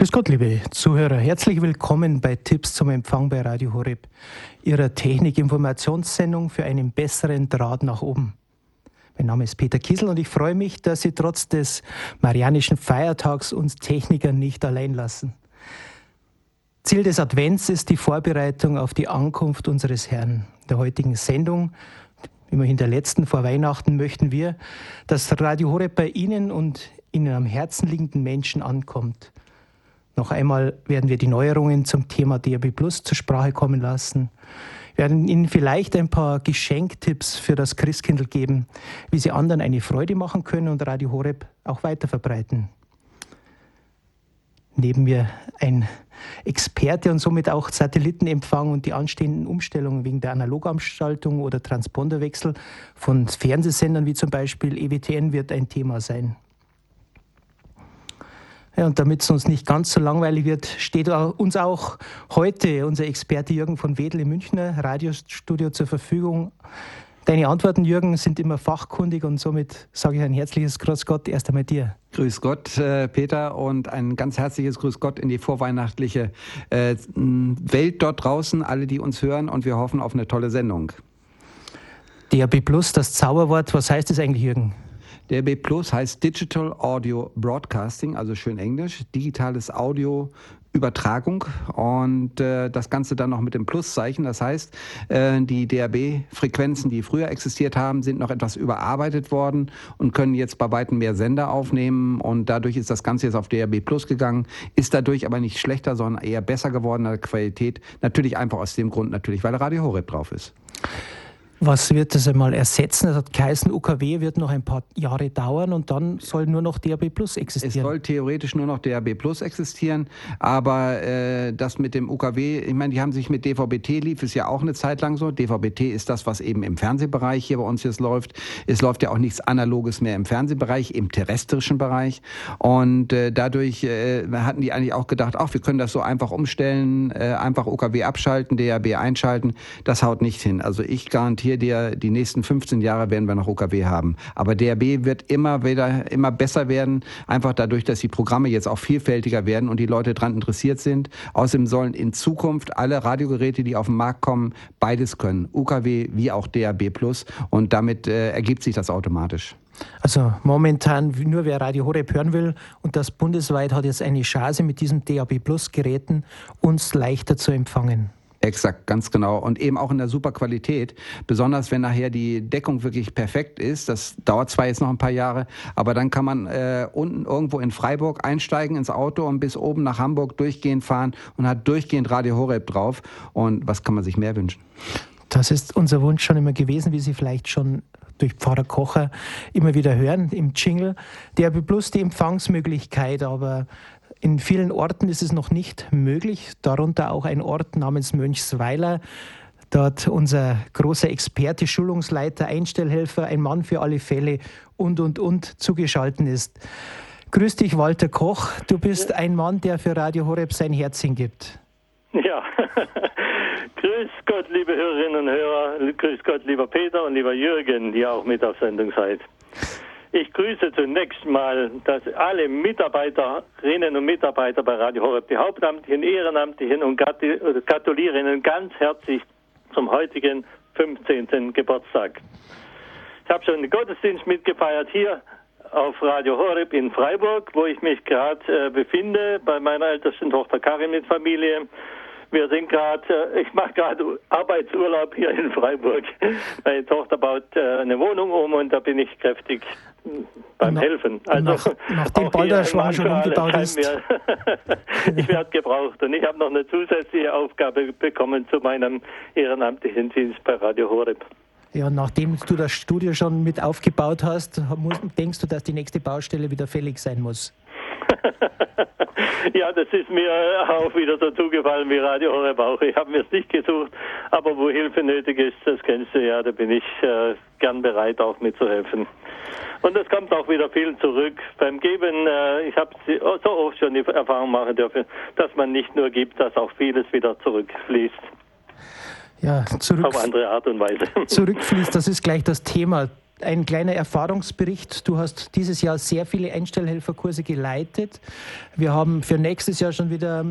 Grüß Gott, liebe Zuhörer. Herzlich willkommen bei Tipps zum Empfang bei Radio Horeb, Ihrer Technik-Informationssendung für einen besseren Draht nach oben. Mein Name ist Peter Kiesel und ich freue mich, dass Sie trotz des Marianischen Feiertags uns Techniker nicht allein lassen. Ziel des Advents ist die Vorbereitung auf die Ankunft unseres Herrn. In der heutigen Sendung, immerhin der letzten vor Weihnachten, möchten wir, dass Radio Horeb bei Ihnen und Ihnen am Herzen liegenden Menschen ankommt. Noch einmal werden wir die Neuerungen zum Thema DRB Plus zur Sprache kommen lassen. Wir werden Ihnen vielleicht ein paar Geschenktipps für das Christkindl geben, wie Sie anderen eine Freude machen können und Radio Horeb auch weiter verbreiten. Neben mir ein Experte und somit auch Satellitenempfang und die anstehenden Umstellungen wegen der Analogamschaltung oder Transponderwechsel von Fernsehsendern wie zum Beispiel EWTN wird ein Thema sein. Ja, und damit es uns nicht ganz so langweilig wird, steht uns auch heute unser Experte Jürgen von Wedel im Münchner Radiostudio zur Verfügung. Deine Antworten, Jürgen, sind immer fachkundig und somit sage ich ein herzliches Grüß Gott erst einmal dir. Grüß Gott, äh, Peter, und ein ganz herzliches Grüß Gott in die vorweihnachtliche äh, Welt dort draußen, alle, die uns hören, und wir hoffen auf eine tolle Sendung. DAB Plus, das Zauberwort, was heißt das eigentlich, Jürgen? DAB Plus heißt Digital Audio Broadcasting, also schön Englisch, digitales Audio Übertragung und äh, das Ganze dann noch mit dem Pluszeichen. Das heißt, äh, die DAB-Frequenzen, die früher existiert haben, sind noch etwas überarbeitet worden und können jetzt bei weitem mehr Sender aufnehmen und dadurch ist das Ganze jetzt auf DAB Plus gegangen, ist dadurch aber nicht schlechter, sondern eher besser geworden an der Qualität. Natürlich einfach aus dem Grund natürlich, weil Radio Horeb drauf ist. Was wird das einmal ersetzen? Das hat geheißen, UKW wird noch ein paar Jahre dauern und dann soll nur noch DAB Plus existieren. Es soll theoretisch nur noch DAB Plus existieren, aber äh, das mit dem UKW, ich meine, die haben sich mit DVB-T lief, ist ja auch eine Zeit lang so. DVB-T ist das, was eben im Fernsehbereich hier bei uns jetzt läuft. Es läuft ja auch nichts Analoges mehr im Fernsehbereich, im terrestrischen Bereich. Und äh, dadurch äh, hatten die eigentlich auch gedacht, ach, wir können das so einfach umstellen, äh, einfach UKW abschalten, DAB einschalten. Das haut nicht hin. Also ich garantiere hier dir, die nächsten 15 Jahre werden wir noch OKW haben. Aber DRB wird immer wieder, immer besser werden, einfach dadurch, dass die Programme jetzt auch vielfältiger werden und die Leute daran interessiert sind. Außerdem sollen in Zukunft alle Radiogeräte, die auf den Markt kommen, beides können. UKW wie auch DRB Plus. Und damit äh, ergibt sich das automatisch. Also momentan nur wer Radio Horeb hören will und das bundesweit hat jetzt eine Chance mit diesen DAB Plus Geräten uns leichter zu empfangen. Exakt, ganz genau. Und eben auch in der super Qualität. Besonders wenn nachher die Deckung wirklich perfekt ist. Das dauert zwar jetzt noch ein paar Jahre, aber dann kann man äh, unten irgendwo in Freiburg einsteigen ins Auto und bis oben nach Hamburg durchgehend fahren und hat durchgehend Radio Horeb drauf. Und was kann man sich mehr wünschen? Das ist unser Wunsch schon immer gewesen, wie Sie vielleicht schon durch Pfarrer Kocher immer wieder hören im Jingle. Der Plus die Empfangsmöglichkeit, aber in vielen Orten ist es noch nicht möglich, darunter auch ein Ort namens Mönchsweiler. Dort unser großer Experte, Schulungsleiter, Einstellhelfer, ein Mann für alle Fälle und, und, und zugeschalten ist. Grüß dich, Walter Koch. Du bist ein Mann, der für Radio Horeb sein Herz hingibt. Ja, grüß Gott, liebe Hörerinnen und Hörer. Grüß Gott, lieber Peter und lieber Jürgen, die auch mit auf Sendung seid. Ich grüße zunächst mal dass alle Mitarbeiterinnen und Mitarbeiter bei Radio Horeb, die Hauptamtlichen, Ehrenamtlichen und gratuliere Ihnen ganz herzlich zum heutigen 15. Geburtstag. Ich habe schon den Gottesdienst mitgefeiert hier auf Radio Horeb in Freiburg, wo ich mich gerade äh, befinde, bei meiner ältesten Tochter Karin mit Familie. Wir sind gerade, äh, ich mache gerade Arbeitsurlaub hier in Freiburg. Meine Tochter baut äh, eine Wohnung um und da bin ich kräftig beim nach, Helfen. Also nach, nachdem Balderschwang schon umgebaut ist. ich werde gebraucht und ich habe noch eine zusätzliche Aufgabe bekommen zu meinem ehrenamtlichen Dienst bei Radio Horeb. Ja, nachdem du das Studio schon mit aufgebaut hast, denkst du, dass die nächste Baustelle wieder fällig sein muss? ja, das ist mir auch wieder so zugefallen wie Radio Horeb auch. Ich habe mir es nicht gesucht, aber wo Hilfe nötig ist, das kennst du ja, da bin ich äh, gern bereit, auch mitzuhelfen. Und es kommt auch wieder viel zurück. Beim Geben, äh, ich habe so oft schon die Erfahrung machen dürfen, dass man nicht nur gibt, dass auch vieles wieder zurückfließt. Ja, zurück, auf andere Art und Weise. Zurückfließt, das ist gleich das Thema ein kleiner Erfahrungsbericht. Du hast dieses Jahr sehr viele Einstellhelferkurse geleitet. Wir haben für nächstes Jahr schon wieder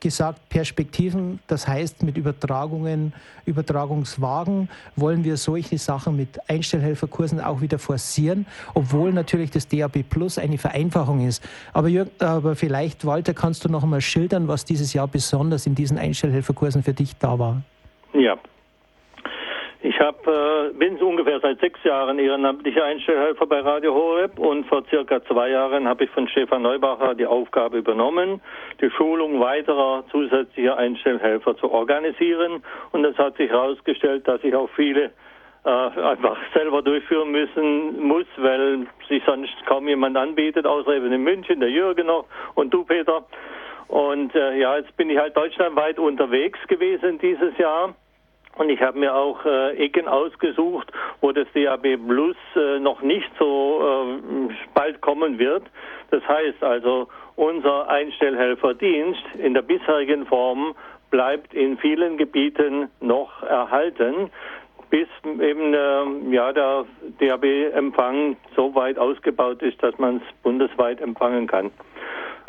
gesagt, Perspektiven, das heißt mit Übertragungen, Übertragungswagen wollen wir solche Sachen mit Einstellhelferkursen auch wieder forcieren, obwohl natürlich das DAB Plus eine Vereinfachung ist. Aber, Jürgen, aber vielleicht, Walter, kannst du noch einmal schildern, was dieses Jahr besonders in diesen Einstellhelferkursen für dich da war? Ja, ich hab, äh, bin ungefähr seit sechs Jahren ehrenamtlicher Einstellhelfer bei Radio Horeb und vor circa zwei Jahren habe ich von Stefan Neubacher die Aufgabe übernommen, die Schulung weiterer zusätzlicher Einstellhelfer zu organisieren. Und es hat sich herausgestellt, dass ich auch viele äh, einfach selber durchführen müssen muss, weil sich sonst kaum jemand anbietet, außer eben in München, der Jürgen noch und du, Peter. Und äh, ja, jetzt bin ich halt deutschlandweit unterwegs gewesen dieses Jahr und ich habe mir auch äh, Ecken ausgesucht, wo das DAB Plus äh, noch nicht so äh, bald kommen wird. Das heißt also, unser Einstellhelferdienst in der bisherigen Form bleibt in vielen Gebieten noch erhalten, bis eben äh, ja, der DAB-Empfang so weit ausgebaut ist, dass man es bundesweit empfangen kann.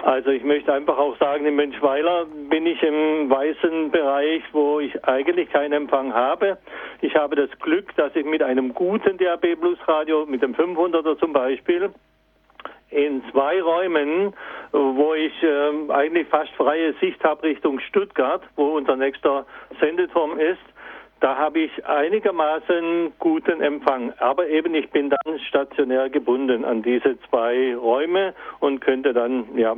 Also ich möchte einfach auch sagen, in Menschweiler bin ich im weißen Bereich, wo ich eigentlich keinen Empfang habe. Ich habe das Glück, dass ich mit einem guten DAB Plus Radio, mit dem 500er zum Beispiel, in zwei Räumen, wo ich äh, eigentlich fast freie Sicht habe Richtung Stuttgart, wo unser nächster Sendeturm ist. Da habe ich einigermaßen guten Empfang. Aber eben, ich bin dann stationär gebunden an diese zwei Räume und könnte dann, ja,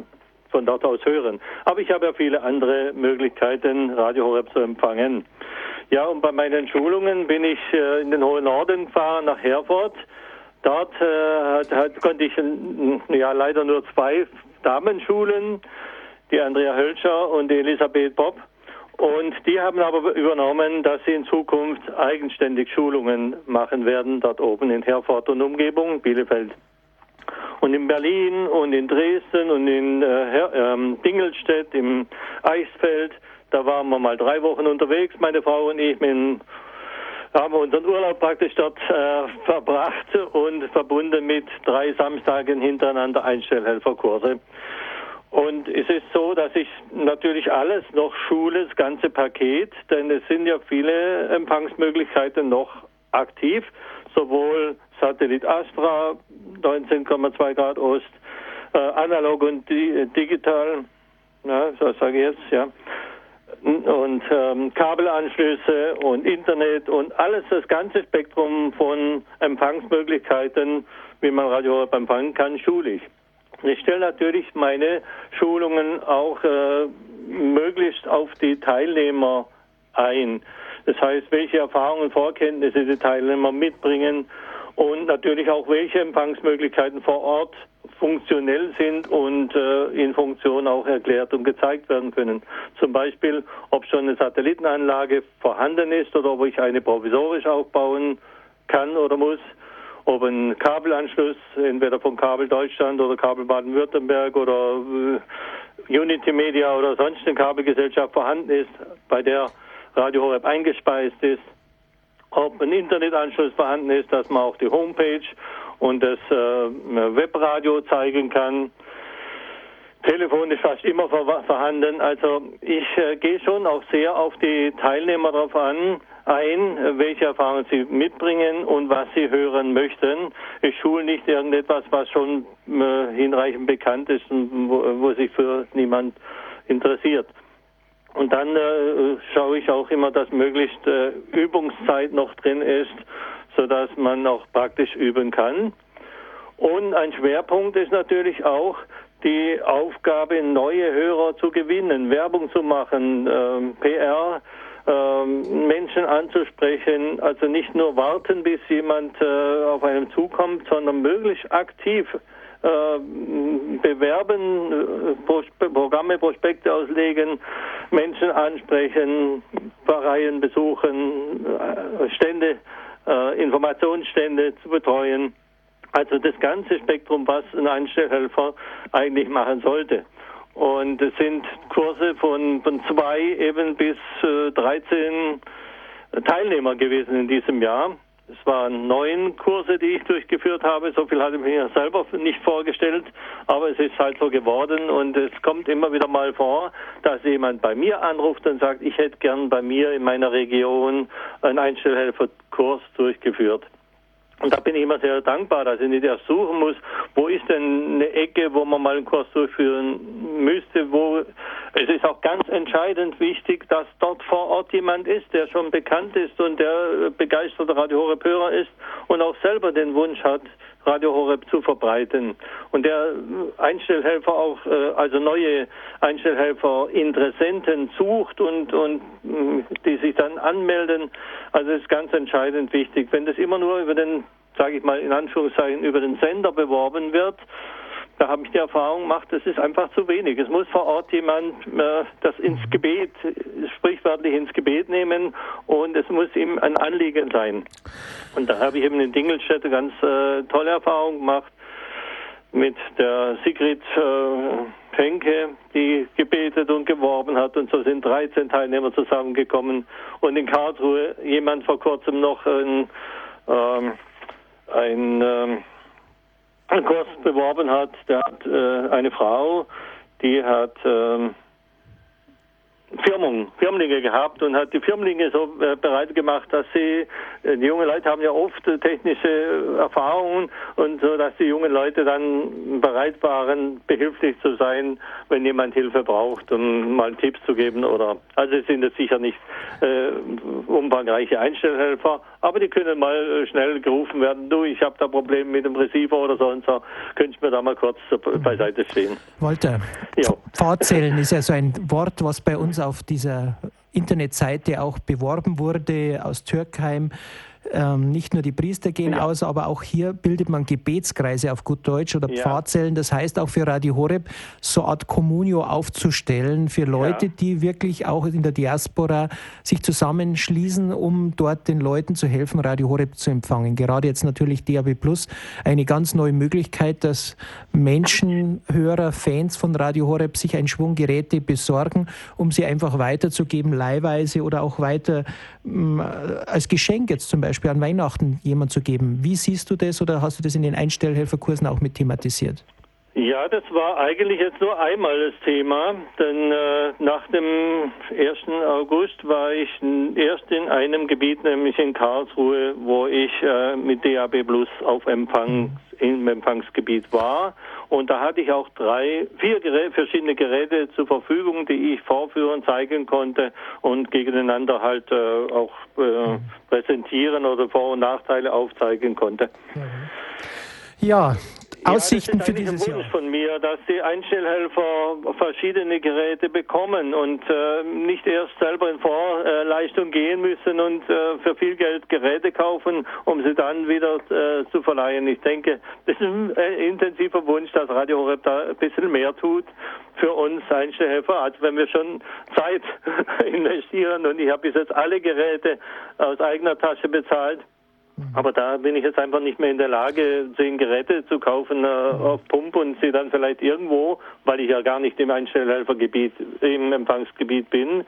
von dort aus hören. Aber ich habe ja viele andere Möglichkeiten, Radio Horeb zu empfangen. Ja, und bei meinen Schulungen bin ich äh, in den hohen Norden gefahren, nach Herford. Dort äh, hat, hat, konnte ich ja leider nur zwei Damen schulen, die Andrea Hölscher und die Elisabeth Bob. Und die haben aber übernommen, dass sie in Zukunft eigenständig Schulungen machen werden, dort oben in Herford und Umgebung, Bielefeld. Und in Berlin und in Dresden und in äh, ähm, Dingelstedt, im Eichsfeld, da waren wir mal drei Wochen unterwegs, meine Frau und ich, mit, haben unseren Urlaub praktisch dort äh, verbracht und verbunden mit drei Samstagen hintereinander Einstellhelferkurse. Und es ist so, dass ich natürlich alles noch schule, das ganze Paket, denn es sind ja viele Empfangsmöglichkeiten noch aktiv, sowohl Satellit Astra 19,2 Grad Ost, äh, analog und di digital, ja, so sage ich jetzt, ja, und ähm, Kabelanschlüsse und Internet und alles, das ganze Spektrum von Empfangsmöglichkeiten, wie man Radio empfangen kann, schule ich. Stelle natürlich meine Schulungen auch äh, möglichst auf die Teilnehmer ein. Das heißt, welche Erfahrungen und Vorkenntnisse die Teilnehmer mitbringen und natürlich auch welche Empfangsmöglichkeiten vor Ort funktionell sind und äh, in Funktion auch erklärt und gezeigt werden können. Zum Beispiel, ob schon eine Satellitenanlage vorhanden ist oder ob ich eine provisorisch aufbauen kann oder muss ob ein Kabelanschluss entweder von Kabel Deutschland oder Kabel Baden-Württemberg oder äh, Unity Media oder sonst eine Kabelgesellschaft vorhanden ist, bei der Radio Horeb eingespeist ist, ob ein Internetanschluss vorhanden ist, dass man auch die Homepage und das äh, Webradio zeigen kann. Telefon ist fast immer vorhanden. Also ich äh, gehe schon auch sehr auf die Teilnehmer darauf an, ein, welche Erfahrungen sie mitbringen und was sie hören möchten. Ich schule nicht irgendetwas, was schon äh, hinreichend bekannt ist und wo, wo, sich für niemand interessiert. Und dann äh, schaue ich auch immer, dass möglichst äh, Übungszeit noch drin ist, sodass man auch praktisch üben kann. Und ein Schwerpunkt ist natürlich auch die Aufgabe, neue Hörer zu gewinnen, Werbung zu machen, äh, PR ähm, Menschen anzusprechen, also nicht nur warten, bis jemand äh, auf einem zukommt, sondern möglichst aktiv äh, bewerben, äh, Programme, Prospekte auslegen, Menschen ansprechen, Pfarreien besuchen, Stände, Informationsstände zu betreuen. Also das ganze Spektrum, was ein Einstellhelfer eigentlich machen sollte. Und es sind Kurse von, von zwei eben bis äh, 13 Teilnehmer gewesen in diesem Jahr. Es waren neun Kurse, die ich durchgeführt habe. So viel hatte ich mir selber nicht vorgestellt, aber es ist halt so geworden und es kommt immer wieder mal vor, dass jemand bei mir anruft und sagt, ich hätte gern bei mir in meiner Region einen Einstellhelferkurs durchgeführt. Und da bin ich immer sehr dankbar, dass ich nicht erst suchen muss, wo ist denn eine Ecke, wo man mal einen Kurs durchführen müsste, wo es ist auch ganz entscheidend wichtig, dass dort vor Ort jemand ist, der schon bekannt ist und der begeisterter Radio Horeb Hörer ist und auch selber den Wunsch hat, Radio Horeb zu verbreiten. Und der Einstellhelfer auch, äh, also neue Einstellhelfer Interessenten sucht und, und die sich dann anmelden. Also ist ganz entscheidend wichtig. Wenn das immer nur über den, sage ich mal in Anführungszeichen, über den Sender beworben wird, da habe ich die Erfahrung gemacht, das ist einfach zu wenig. Es muss vor Ort jemand äh, das ins Gebet, sprichwörtlich ins Gebet nehmen und es muss ihm ein Anliegen sein. Und da habe ich eben in Dingelstädte ganz äh, tolle Erfahrungen gemacht mit der Sigrid äh, Henke, die gebetet und geworben hat. Und so sind 13 Teilnehmer zusammengekommen. Und in Karlsruhe jemand vor kurzem noch ein, ähm, ein ähm, Kurs beworben hat, der hat äh, eine Frau, die hat ähm, Firmung, Firmlinge gehabt und hat die Firmlinge so äh, bereit gemacht, dass sie, äh, die jungen Leute haben ja oft technische Erfahrungen und so, dass die jungen Leute dann bereit waren, behilflich zu sein, wenn jemand Hilfe braucht, um mal Tipps zu geben oder, also es sind jetzt sicher nicht äh, umfangreiche Einstellhelfer, aber die können mal äh, schnell gerufen werden, du, ich habe da Probleme mit dem Receiver oder so und so, könntest du mir da mal kurz beiseite stehen. Walter, ja. Pfarrzählen ist ja so ein Wort, was bei uns auf dieser Internetseite auch beworben wurde aus Türkheim. Ähm, nicht nur die Priester gehen ja. aus, aber auch hier bildet man Gebetskreise auf gut Deutsch oder ja. Pfarrzellen. Das heißt auch für Radio Horeb so eine Art Communio aufzustellen für Leute, ja. die wirklich auch in der Diaspora sich zusammenschließen, um dort den Leuten zu helfen, Radio Horeb zu empfangen. Gerade jetzt natürlich DAB Plus eine ganz neue Möglichkeit, dass Menschen, Hörer, Fans von Radio Horeb sich ein Schwung Geräte besorgen, um sie einfach weiterzugeben, leihweise oder auch weiter mm, als Geschenk jetzt zum Beispiel Beispiel an Weihnachten jemand zu geben. Wie siehst du das oder hast du das in den Einstellhelferkursen auch mit thematisiert? Ja, das war eigentlich jetzt nur einmal das Thema, denn äh, nach dem 1. August war ich erst in einem Gebiet, nämlich in Karlsruhe, wo ich äh, mit DAB Plus auf Empfang mhm. im Empfangsgebiet war. Und da hatte ich auch drei, vier Gerä verschiedene Geräte zur Verfügung, die ich vorführen, zeigen konnte und gegeneinander halt äh, auch äh, mhm. präsentieren oder Vor- und Nachteile aufzeigen konnte. Ja, Aussichten ja, für dieses Jahr? von mir, dass die Einstellhelfer verschiedene Geräte bekommen und äh, nicht erst selber in Vorleistung gehen müssen und äh, für viel Geld Geräte kaufen, um sie dann wieder äh, zu verleihen. Ich denke, das ist ein äh, intensiver Wunsch, dass Radio Horeb da ein bisschen mehr tut für uns Einstellhelfer, als wenn wir schon Zeit investieren. Und ich habe bis jetzt alle Geräte aus eigener Tasche bezahlt. Mhm. Aber da bin ich jetzt einfach nicht mehr in der Lage, zehn Geräte zu kaufen äh, mhm. auf Pump und sie dann vielleicht irgendwo, weil ich ja gar nicht im Einstellhelfergebiet, im Empfangsgebiet bin,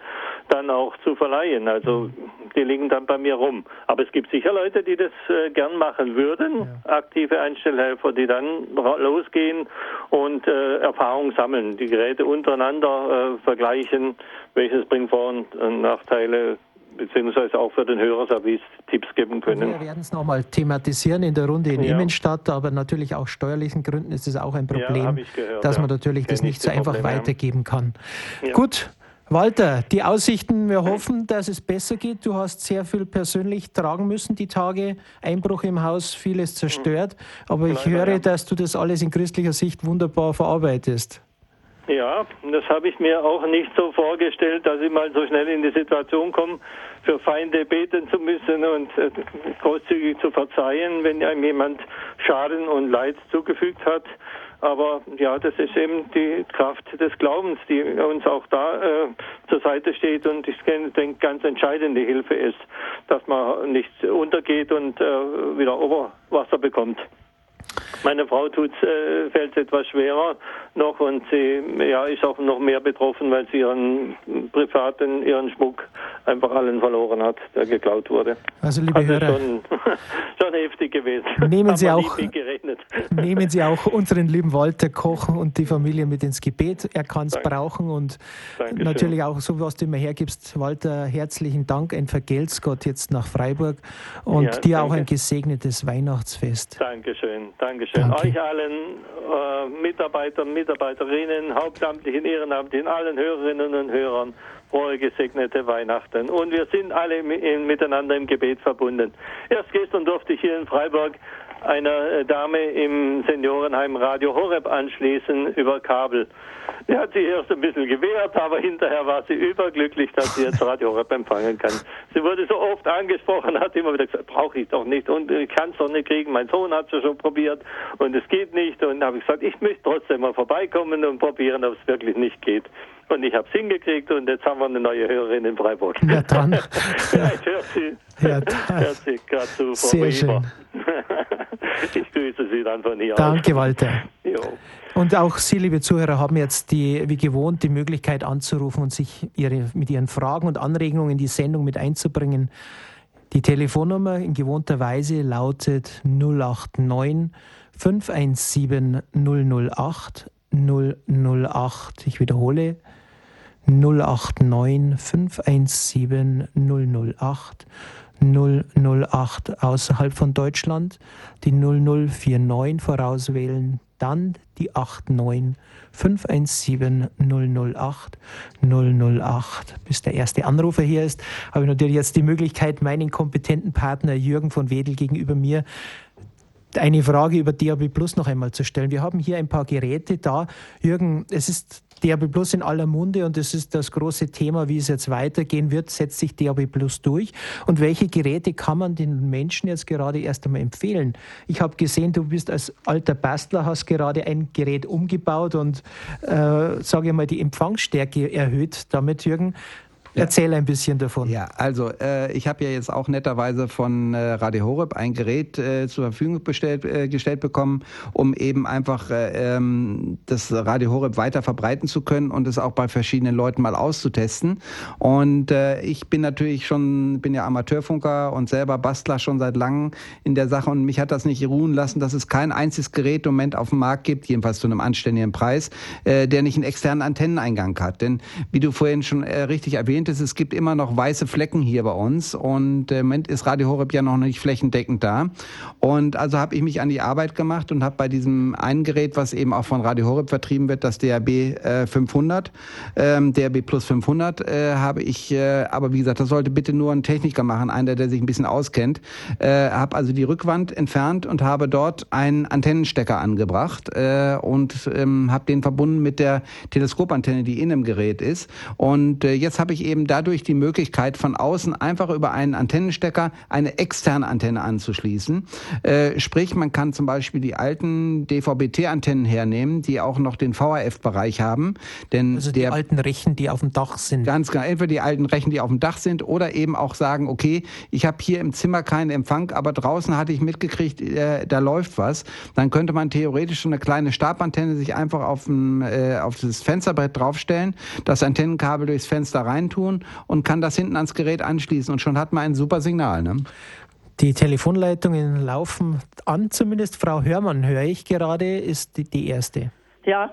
dann auch zu verleihen. Also mhm. die liegen dann bei mir rum. Aber es gibt sicher Leute, die das äh, gern machen würden, ja. aktive Einstellhelfer, die dann losgehen und äh, Erfahrung sammeln, die Geräte untereinander äh, vergleichen, welches bringt Vor- und Nachteile beziehungsweise auch für den Hörerservice Tipps geben können. Wir werden es nochmal thematisieren in der Runde in ja. Immenstadt, aber natürlich aus steuerlichen Gründen ist es auch ein Problem, ja, gehört, dass man natürlich das nicht so einfach Probleme weitergeben kann. Gut. Walter, die Aussichten, wir hoffen, dass es besser geht. Du hast sehr viel persönlich tragen müssen, die Tage. Einbruch im Haus, vieles zerstört. Aber ich höre, dass du das alles in christlicher Sicht wunderbar verarbeitest. Ja, das habe ich mir auch nicht so vorgestellt, dass ich mal so schnell in die Situation komme, für Feinde beten zu müssen und äh, großzügig zu verzeihen, wenn einem jemand Schaden und Leid zugefügt hat. Aber ja, das ist eben die Kraft des Glaubens, die uns auch da äh, zur Seite steht und ich denke, ganz entscheidende Hilfe ist, dass man nicht untergeht und äh, wieder Oberwasser bekommt. Meine Frau tut, äh, fällt etwas schwerer noch und sie ja, ist auch noch mehr betroffen, weil sie ihren privaten, ihren Schmuck einfach allen verloren hat, der geklaut wurde. Also liebe also Hörer, schon, schon heftig gewesen. Nehmen Sie, auch, nehmen Sie auch unseren lieben Walter Koch und die Familie mit ins Gebet. Er kann es brauchen und Dankeschön. natürlich auch so, was du immer hergibst. Walter, herzlichen Dank. Ein Vergelt's Gott jetzt nach Freiburg und ja, dir auch ein gesegnetes Weihnachtsfest. Dankeschön, Dankeschön. Danke. Euch allen äh, Mitarbeitern, Mitarbeiterinnen, Hauptamtlichen, Ehrenamtlichen, allen Hörerinnen und Hörern frohe gesegnete Weihnachten. Und wir sind alle in, miteinander im Gebet verbunden. Erst gestern durfte ich hier in Freiburg einer äh, Dame im Seniorenheim Radio Horeb anschließen über Kabel. Sie hat sich erst ein bisschen gewehrt, aber hinterher war sie überglücklich, dass sie jetzt Radio Horeb empfangen kann. Sie wurde so oft angesprochen, hat immer wieder gesagt, brauche ich doch nicht und ich kann es doch nicht kriegen. Mein Sohn hat es schon probiert und es geht nicht. Und habe ich gesagt, ich möchte trotzdem mal vorbeikommen und probieren, ob es wirklich nicht geht. Und ich habe es hingekriegt und jetzt haben wir eine neue Hörerin in Freiburg. Ja, dann. Vielleicht hört sie, ja, hört sie gerade zu, Frau Sehr schön. ich grüße Sie dann von hier Danke, aus. Walter. Jo. Und auch Sie, liebe Zuhörer, haben jetzt die, wie gewohnt die Möglichkeit anzurufen und sich ihre, mit Ihren Fragen und Anregungen in die Sendung mit einzubringen. Die Telefonnummer in gewohnter Weise lautet 089 517 008 008. Ich wiederhole 089 517 008 008 außerhalb von Deutschland, die 0049 vorauswählen, dann die 89 517 008 008. Bis der erste Anrufer hier ist, habe ich natürlich jetzt die Möglichkeit, meinen kompetenten Partner Jürgen von Wedel gegenüber mir eine Frage über DAB Plus noch einmal zu stellen. Wir haben hier ein paar Geräte da. Jürgen, es ist DAB Plus in aller Munde und es ist das große Thema, wie es jetzt weitergehen wird. Setzt sich DAB Plus durch? Und welche Geräte kann man den Menschen jetzt gerade erst einmal empfehlen? Ich habe gesehen, du bist als alter Bastler, hast gerade ein Gerät umgebaut und, äh, sage ich mal, die Empfangsstärke erhöht damit, Jürgen. Erzähl ein bisschen davon. Ja, also äh, ich habe ja jetzt auch netterweise von äh, Radio Horeb ein Gerät äh, zur Verfügung bestellt, äh, gestellt bekommen, um eben einfach äh, ähm, das Radio Horeb weiter verbreiten zu können und es auch bei verschiedenen Leuten mal auszutesten. Und äh, ich bin natürlich schon, bin ja Amateurfunker und selber Bastler schon seit langem in der Sache und mich hat das nicht ruhen lassen, dass es kein einziges Gerät im Moment auf dem Markt gibt, jedenfalls zu einem anständigen Preis, der nicht einen externen Antenneneingang hat. Denn wie du vorhin schon richtig erwähnt erwähnt es gibt immer noch weiße Flecken hier bei uns und im Moment ist Radio Horeb ja noch nicht flächendeckend da. Und also habe ich mich an die Arbeit gemacht und habe bei diesem einen Gerät, was eben auch von Radio Horeb vertrieben wird, das DAB äh, 500, ähm, DAB Plus 500, äh, habe ich, äh, aber wie gesagt, das sollte bitte nur ein Techniker machen, einer, der sich ein bisschen auskennt. Äh, habe also die Rückwand entfernt und habe dort einen Antennenstecker angebracht äh, und ähm, habe den verbunden mit der Teleskopantenne, die in dem Gerät ist. Und äh, jetzt habe ich eben eben dadurch die Möglichkeit, von außen einfach über einen Antennenstecker eine externe Antenne anzuschließen. Äh, sprich, man kann zum Beispiel die alten DVB-T-Antennen hernehmen, die auch noch den VHF-Bereich haben. Denn also die der, alten Rechen, die auf dem Dach sind. Ganz genau, entweder die alten Rechen, die auf dem Dach sind, oder eben auch sagen, okay, ich habe hier im Zimmer keinen Empfang, aber draußen hatte ich mitgekriegt, äh, da läuft was. Dann könnte man theoretisch schon eine kleine Stabantenne sich einfach auf, ein, äh, auf das Fensterbrett draufstellen, das Antennenkabel durchs Fenster reintun tun und kann das hinten ans Gerät anschließen und schon hat man ein super Signal. Ne? Die Telefonleitungen laufen an, zumindest Frau Hörmann höre ich gerade, ist die, die erste. Ja,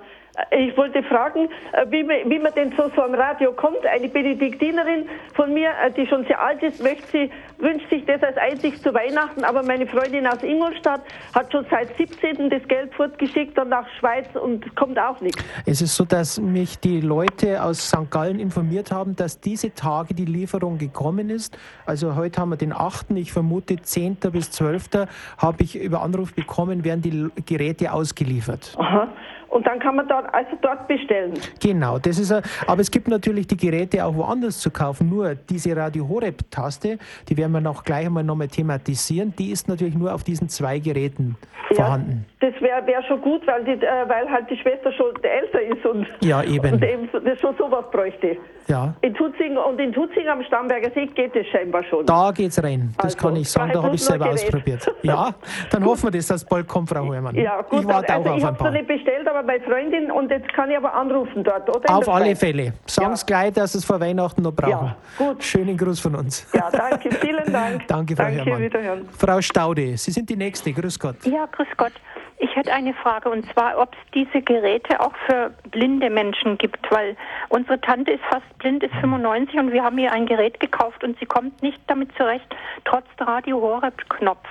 ich wollte fragen, äh, wie man, wie man denn so, so am Radio kommt. Eine Benediktinerin von mir, äh, die schon sehr alt ist, möchte sie, wünscht sich das als einzig zu Weihnachten, aber meine Freundin aus Ingolstadt hat schon seit 17. das Geld fortgeschickt und nach Schweiz und kommt auch nichts. Es ist so, dass mich die Leute aus St. Gallen informiert haben, dass diese Tage die Lieferung gekommen ist. Also heute haben wir den 8., ich vermute 10. bis 12. habe ich über Anruf bekommen, werden die Geräte ausgeliefert. Aha. Und dann kann man dort, also dort bestellen. Genau, das ist, aber es gibt natürlich die Geräte auch woanders zu kaufen. Nur diese Radio Horeb Taste, die werden wir noch gleich einmal nochmal thematisieren, die ist natürlich nur auf diesen zwei Geräten ja. vorhanden. das wäre wär schon gut, weil, die, äh, weil halt die Schwester schon älter ist und, ja, eben. und eben das schon sowas bräuchte. Ja. In Tutzing und in Tutzing am Starnberger See geht es scheinbar schon. Da geht's rein, das Also, kann ich sagen, da habe ich selber ausprobiert. Ja, dann hoffen wir, dass das bald kommt, Frau Hohemann. Ja, gut, ich warte also auch ich auf ein habe es noch paar. nicht bestellt, aber meine Freundin und jetzt kann ich aber anrufen dort, oder? Auf alle Schweiz. Fälle. Sagen Sie Ja. gleich, dass Sie es vor Weihnachten noch brauchen. Ja, gut. Schönen Gruß von uns. Ja, danke, vielen Dank. Danke, Frau danke, Herrmann. wiederhören. Frau Staude, Sie sind die Nächste. Grüß Gott. Ja, grüß Gott. Ich hätte eine Frage und zwar, ob es diese Geräte auch für blinde Menschen gibt, weil unsere Tante ist fast blind, ist 95 und wir haben ihr ein Gerät gekauft und sie kommt nicht damit zurecht, trotz Radio Horeb Knopf.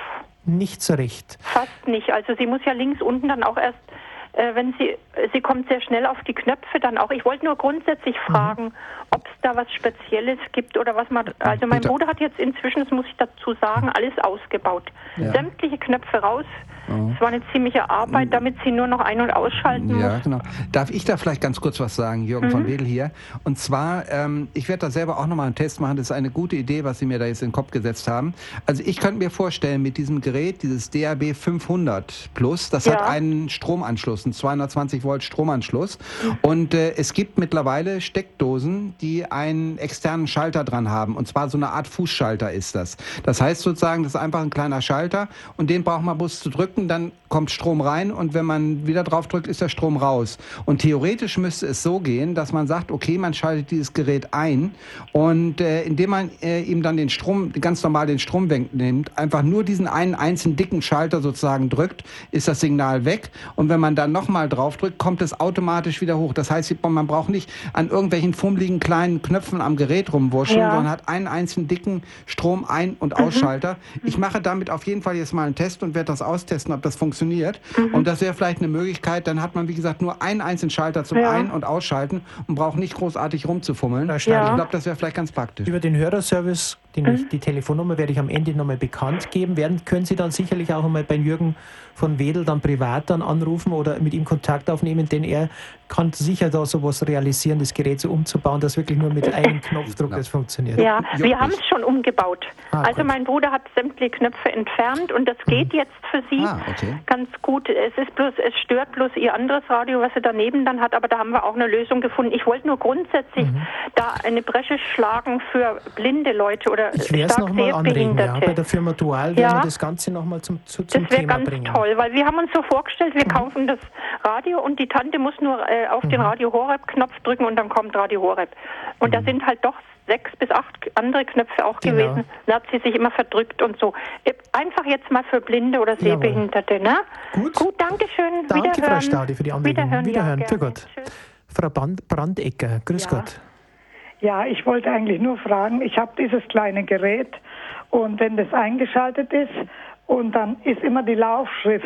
Nicht so recht. Fast nicht. Also sie muss ja links unten dann auch erst, äh, wenn sie, sie kommt sehr schnell auf die Knöpfe dann auch. Ich wollte nur grundsätzlich fragen, ob es da was Spezielles gibt oder was man, also mein bitte. Bruder hat jetzt inzwischen, das muss ich dazu sagen, alles ausgebaut. Ja. Sämtliche Knöpfe raus. Es war eine ziemliche Arbeit, damit sie nur noch ein- und ausschalten Ja, muss. genau. Darf ich da vielleicht ganz kurz was sagen, Jürgen Mhm. von Wedel hier? Und zwar, ähm, ich werde da selber auch nochmal einen Test machen. Das ist eine gute Idee, was Sie mir da jetzt in den Kopf gesetzt haben. Also ich könnte mir vorstellen, mit diesem Gerät, dieses DAB 500 Plus, das hat Ja. einen Stromanschluss, einen 220 Volt Stromanschluss. Und äh, es gibt mittlerweile Steckdosen, die einen externen Schalter dran haben. Und zwar so eine Art Fußschalter ist das. Das heißt sozusagen, das ist einfach ein kleiner Schalter und den braucht man bloß zu drücken, dann kommt Strom rein und wenn man wieder drauf drückt, ist der Strom raus. Und theoretisch müsste es so gehen, dass man sagt, okay, man schaltet dieses Gerät ein und äh, indem man äh, ihm dann den Strom, ganz normal den Strom wegnimmt, einfach nur diesen einen einzelnen dicken Schalter sozusagen drückt, ist das Signal weg. Und wenn man dann nochmal drauf drückt, kommt es automatisch wieder hoch. Das heißt, man braucht nicht an irgendwelchen fummeligen kleinen Knöpfen am Gerät rumwurscheln, Ja. sondern hat einen einzelnen dicken Strom ein- und Ausschalter. Ich mache damit auf jeden Fall jetzt mal einen Test und werde das austesten, ob das funktioniert. Und das wäre vielleicht eine Möglichkeit. Dann hat man, wie gesagt, nur einen einzelnen Schalter zum Ja. Ein- und Ausschalten und braucht nicht großartig rumzufummeln. Ja. Ich glaube, das wäre vielleicht ganz praktisch. Über den Hörerservice, den Mhm. die Telefonnummer werde ich am Ende nochmal bekannt geben. Werden, können Sie dann sicherlich auch einmal bei Jürgen von Wedel dann privat dann anrufen oder mit ihm Kontakt aufnehmen, denn er kann sicher da sowas realisieren, das Gerät so umzubauen, dass wirklich nur mit einem Knopfdruck das funktioniert. Ja, wir haben es schon umgebaut. Ah, also gut. mein Bruder hat sämtliche Knöpfe entfernt und das geht jetzt für sie Ah, okay. ganz gut. Es ist bloß, es stört bloß ihr anderes Radio, was sie daneben dann hat, aber da haben wir auch eine Lösung gefunden. Ich wollte nur grundsätzlich Mhm. da eine Bresche schlagen für blinde Leute oder Ich werde es stark nochmal anregen. Ja. Bei der Firma Dual werden Ja. wir das Ganze nochmal zum, zu, zum Das wäre Thema ganz bringen. toll, weil wir haben uns so vorgestellt, Mhm. wir kaufen das Radio und die Tante muss nur äh, auf den Radio Horeb-Knopf drücken und dann kommt Radio Horeb. Und da sind halt doch sechs bis acht andere Knöpfe auch Mhm. Genau. gewesen. Da hat sie sich immer verdrückt und so. Äh, Einfach jetzt mal für Blinde oder. Sehbehinderte, ne? Gut. Gut, danke schön. Danke, Frau Wiederhören. Staude, für die Anregung. Wiederhören, Wiederhören. Ja, Für. Gott. Tschüss. Frau Brandecker, grüß Ja. Gott. Ja, ich wollte eigentlich nur fragen, ich habe dieses kleine Gerät und wenn das eingeschaltet ist und dann ist immer die Laufschrift,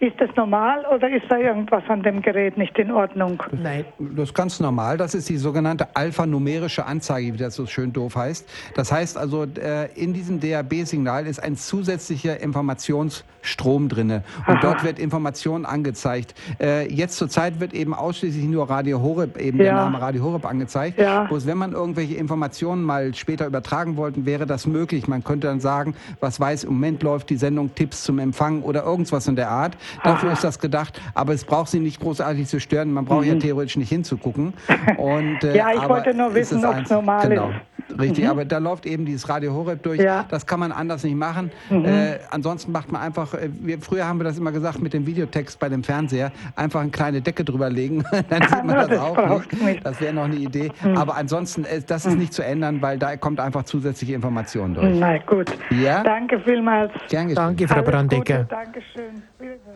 ist das normal oder ist da irgendwas an dem Gerät nicht in Ordnung? Nein, Das ist ganz normal. Das ist die sogenannte alphanumerische Anzeige, wie das so schön doof heißt. Das heißt also, äh, in diesem DAB-Signal ist ein zusätzlicher Informationsstrom drinne und dort wird Information angezeigt. Äh, Jetzt zurzeit wird eben ausschließlich nur Radio Horeb, eben der Ja. Name Radio Horeb angezeigt. Ja. Bloß wenn man irgendwelche Informationen mal später übertragen wollten, wäre das möglich. Man könnte dann sagen, was weiß, im Moment läuft die Sendung Tipps zum Empfang oder irgendwas in der Art. Dafür ist das gedacht. Aber es braucht sie nicht großartig zu stören. Man braucht ja theoretisch nicht hinzugucken. Und, äh, Mhm. Ja, ich wollte nur wissen, es ob's eins- normal genau. ist. Richtig, aber da läuft eben dieses Radio Horeb durch. Ja. Mhm. Das kann man anders nicht machen. Äh, ansonsten macht man einfach, äh, wir, früher haben wir das immer gesagt mit dem Videotext bei dem Fernseher, einfach eine kleine Decke drüber legen, dann sieht man das, Das auch nicht. nicht. Das wäre noch eine Idee. Aber ansonsten, äh, das ist nicht zu ändern, weil da kommt einfach zusätzliche Information durch. Na gut. Ja? Danke vielmals. Gern geschehen. danke, Frau Alles Brandecker. Gute, Dankeschön.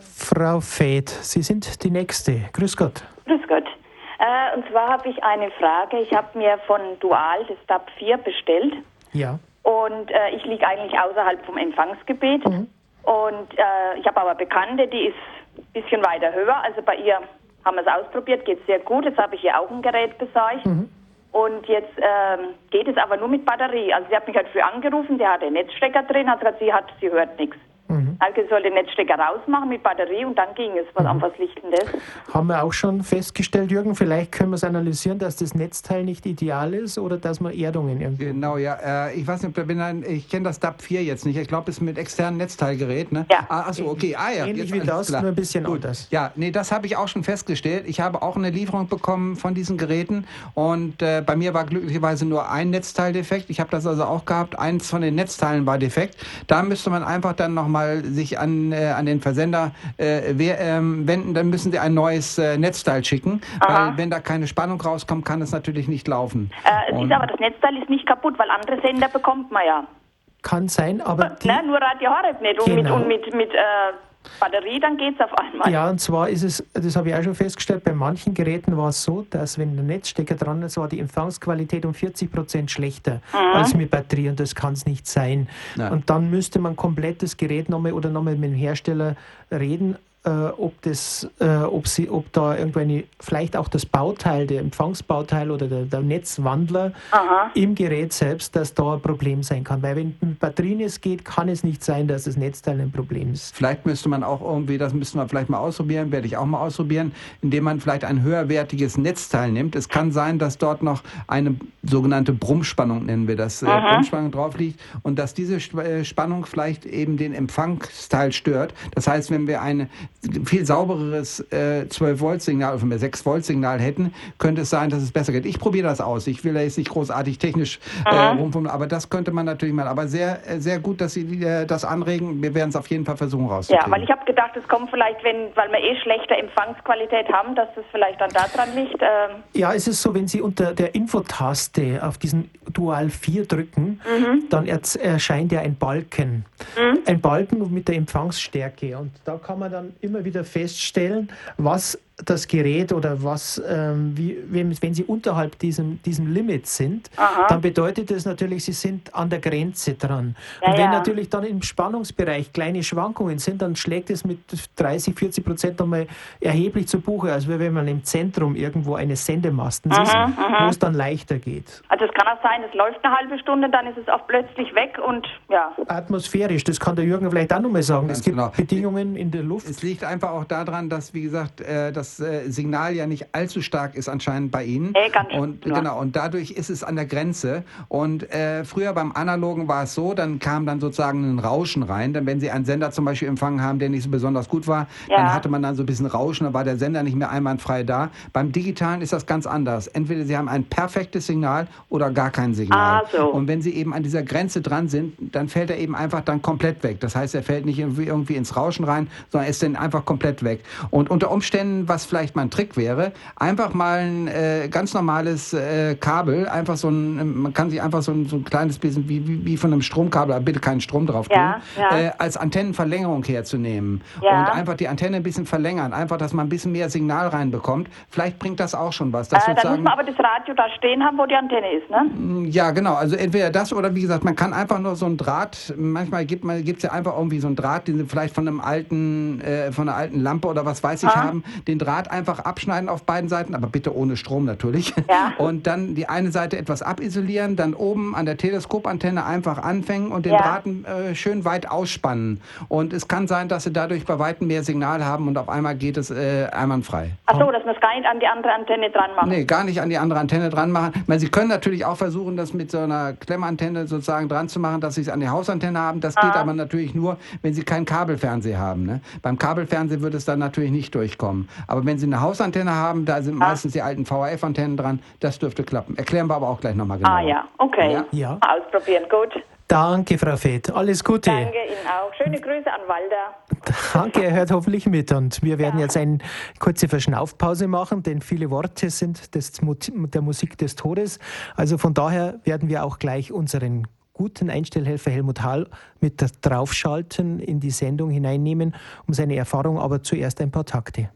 Frau Feth, Sie sind die Nächste. Grüß Gott. Grüß Gott. Äh, und zwar habe ich eine Frage. Ich habe mir von Dual das DAB 4 bestellt Ja. und äh, ich liege eigentlich außerhalb vom Empfangsgebiet. Und äh, ich habe aber Bekannte, die ist ein bisschen weiter höher. Also bei ihr haben wir es ausprobiert, geht sehr gut. Jetzt habe ich ihr auch ein Gerät besorgt. Und jetzt ähm, geht es aber nur mit Batterie. Also sie hat mich halt früh angerufen, der hat den Netzstecker drin, hat gesagt, sie hat, sie hört nichts. Mhm. Also ich soll den Netzstecker rausmachen mit Batterie und dann ging es. Was, mhm. was liegt denn das? Haben wir auch schon festgestellt, Jürgen, vielleicht können wir es analysieren, dass das Netzteil nicht ideal ist oder dass man Erdungen irgendwie... Genau, ja. Äh, ich weiß nicht, ich kenne das DAP 4 jetzt nicht. Ich glaube, es ist mit externen Netzteilgerät, ne? Ja. Ah, achso, okay. Ah, ja. Ähnlich wie das, klar. nur ein bisschen Gut. anders. Ja, nee, das habe ich auch schon festgestellt. Ich habe auch eine Lieferung bekommen von diesen Geräten und äh, bei mir war glücklicherweise nur ein Netzteil defekt. Ich habe das also auch gehabt. Eins von den Netzteilen war defekt. Da müsste man einfach dann nochmal sich an, äh, an den Versender äh, wer, ähm, wenden. Dann müssen sie ein neues äh, Netzteil schicken. Aha. Weil wenn da keine Spannung rauskommt, kann es natürlich nicht laufen. Äh, ist aber das Netzteil ist nicht kaputt, weil andere Sender bekommt man ja. Kann sein, aber. Nein, nur Radio Horeb nicht. Und genau. mit, und mit, mit äh, Batterie, dann geht es auf einmal. Ja, und zwar ist es, das habe ich auch schon festgestellt, bei manchen Geräten war es so, dass wenn der Netzstecker dran ist, war die Empfangsqualität um 40 Prozent schlechter mhm. als mit Batterie und das kann es nicht sein. Nein. Und dann müsste man komplett das Gerät nochmal oder nochmal mit dem Hersteller reden, äh, ob, das, äh, ob, sie, ob da irgendeine, vielleicht auch das Bauteil, der Empfangsbauteil oder der, der Netzwandler Aha. im Gerät selbst, dass da ein Problem sein kann. Weil wenn mit Batterien es geht, kann es nicht sein, dass das Netzteil ein Problem ist. Vielleicht müsste man auch irgendwie, das müsste man vielleicht mal ausprobieren, werde ich auch mal ausprobieren, indem man vielleicht ein höherwertiges Netzteil nimmt. Es kann sein, dass dort noch eine sogenannte Brummspannung, nennen wir das, äh, Brummspannung drauf liegt und dass diese äh, Spannung vielleicht eben den Empfangsteil stört. Das heißt, wenn wir eine viel saubereres äh, 12-Volt-Signal oder mehr 6-Volt-Signal hätten, könnte es sein, dass es besser geht. Ich probiere das aus. Ich will da jetzt nicht großartig technisch äh, rumfummeln, aber das könnte man natürlich mal. Aber sehr, äh, sehr gut, dass Sie äh, das anregen. Wir werden es auf jeden Fall versuchen rauszukriegen. Ja, weil ich habe gedacht, es kommt vielleicht, wenn, weil wir eh schlechte Empfangsqualität haben, dass das vielleicht dann daran liegt. Ähm ja, es ist so, wenn Sie unter der Infotaste auf diesen Dual 4 drücken, mhm. dann erscheint ja ein Balken. Mhm. Ein Balken mit der Empfangsstärke. Und da kann man dann immer wieder feststellen, was das Gerät oder was, ähm, wie, wenn, sie unterhalb diesem, diesem Limit sind, Aha. dann bedeutet das natürlich, sie sind an der Grenze dran. Ja, und wenn ja. natürlich dann im Spannungsbereich kleine Schwankungen sind, dann schlägt es mit 30, 40 Prozent nochmal erheblich zu Buche, als wenn man im Zentrum irgendwo eines Sendemastens ist, wo es dann leichter geht. Also es kann auch sein, es läuft eine halbe Stunde, dann ist es auch plötzlich weg und ja. Atmosphärisch, das kann der Jürgen vielleicht auch nochmal sagen. Ganz es gibt genau. Bedingungen in der Luft. Es liegt einfach auch daran, dass, wie gesagt, äh, das das äh, Signal ja nicht allzu stark ist anscheinend bei Ihnen. Äh, ganz und ja. genau und dadurch ist es an der Grenze. Und äh, früher beim Analogen war es so, dann kam dann sozusagen ein Rauschen rein. Denn wenn Sie einen Sender zum Beispiel empfangen haben, der nicht so besonders gut war, ja. dann hatte man dann so ein bisschen Rauschen, dann war der Sender nicht mehr einwandfrei da. Beim Digitalen ist das ganz anders. Entweder Sie haben ein perfektes Signal oder gar kein Signal. Ah, so. Und wenn Sie eben an dieser Grenze dran sind, dann fällt er eben einfach dann komplett weg. Das heißt, er fällt nicht irgendwie, irgendwie ins Rauschen rein, sondern ist dann einfach komplett weg. Und unter Umständen, was vielleicht mal ein Trick wäre, einfach mal ein äh, ganz normales äh, Kabel, einfach so ein, man kann sich einfach so ein, so ein kleines bisschen wie, wie, wie von einem Stromkabel, aber bitte keinen Strom drauf tun, ja, ja. Äh, als Antennenverlängerung herzunehmen. Ja. Und einfach die Antenne ein bisschen verlängern, einfach, dass man ein bisschen mehr Signal reinbekommt. Vielleicht bringt das auch schon was. Dass äh, dann muss man aber das Radio da stehen haben, wo die Antenne ist, ne? Mm, ja, genau. Also entweder das oder wie gesagt, man kann einfach nur so ein Draht, manchmal gibt es ja einfach irgendwie so ein Draht, den sie vielleicht von einem alten, äh, von einer alten Lampe oder was weiß ich ah. haben, den Draht einfach einfach abschneiden auf beiden Seiten, aber bitte ohne Strom natürlich. Ja. Und dann die eine Seite etwas abisolieren, dann oben an der Teleskopantenne einfach anfangen und den ja. Drahten äh, schön weit ausspannen. Und es kann sein, dass sie dadurch bei weitem mehr Signal haben und auf einmal geht es äh, einwandfrei. Ach so, dass man es gar nicht an die andere Antenne dran macht. Nee, gar nicht an die andere Antenne dran machen. meine, sie können natürlich auch versuchen, das mit so einer Klemmantenne sozusagen dran zu machen, dass sie es an die Hausantenne haben. Das ah. geht aber natürlich nur, wenn sie keinen Kabelfernseher haben. Ne? Beim Kabelfernseher würde es dann natürlich nicht durchkommen. Aber wenn sie eine Hausantenne haben, da sind ah. meistens die alten VHF-Antennen dran. Das dürfte klappen. Erklären wir aber auch gleich nochmal genau. Ah ja, okay. Ja? ja. Ausprobieren, gut. Danke, Frau Feth. Alles Gute. Danke Ihnen auch. Schöne Grüße an Walter. Danke, er hört hoffentlich mit. Und wir werden ja. jetzt eine kurze Verschnaufpause machen, denn viele Worte sind des, der Musik des Todes. Also von daher werden wir auch gleich unseren guten Einstellhelfer Helmut Hall mit draufschalten, in die Sendung hineinnehmen, um seine Erfahrung, aber zuerst ein paar Takte.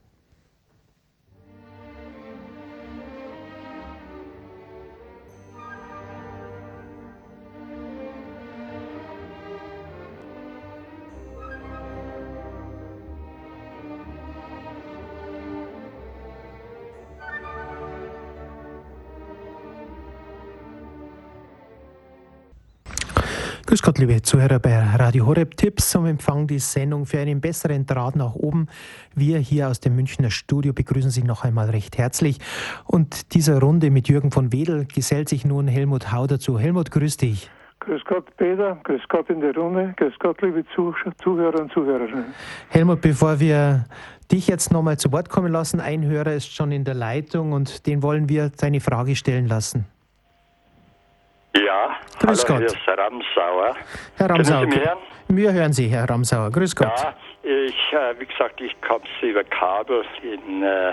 Liebe Zuhörer bei Radio Horeb. Tipps zum Empfang die Sendung für einen besseren Draht nach oben. Wir hier aus dem Münchner Studio begrüßen Sie noch einmal recht herzlich. Und dieser Runde mit Jürgen von Wedel gesellt sich nun Helmut Hau dazu. Helmut, grüß dich. Grüß Gott, Peter. Grüß Gott in der Runde. Grüß Gott, liebe Zuhörer und Zuhörerinnen. Helmut, bevor wir dich jetzt nochmal zu Wort kommen lassen, ein Hörer ist schon in der Leitung und den wollen wir seine Frage stellen lassen. Ja, Grüß hallo, Gott. hier ist Ramsauer. Herr Ramsauer. Sie hören? Wir hören Sie, Herr Ramsauer. Grüß Gott. Ja, ich, äh, wie gesagt, ich komme über Kabel in äh,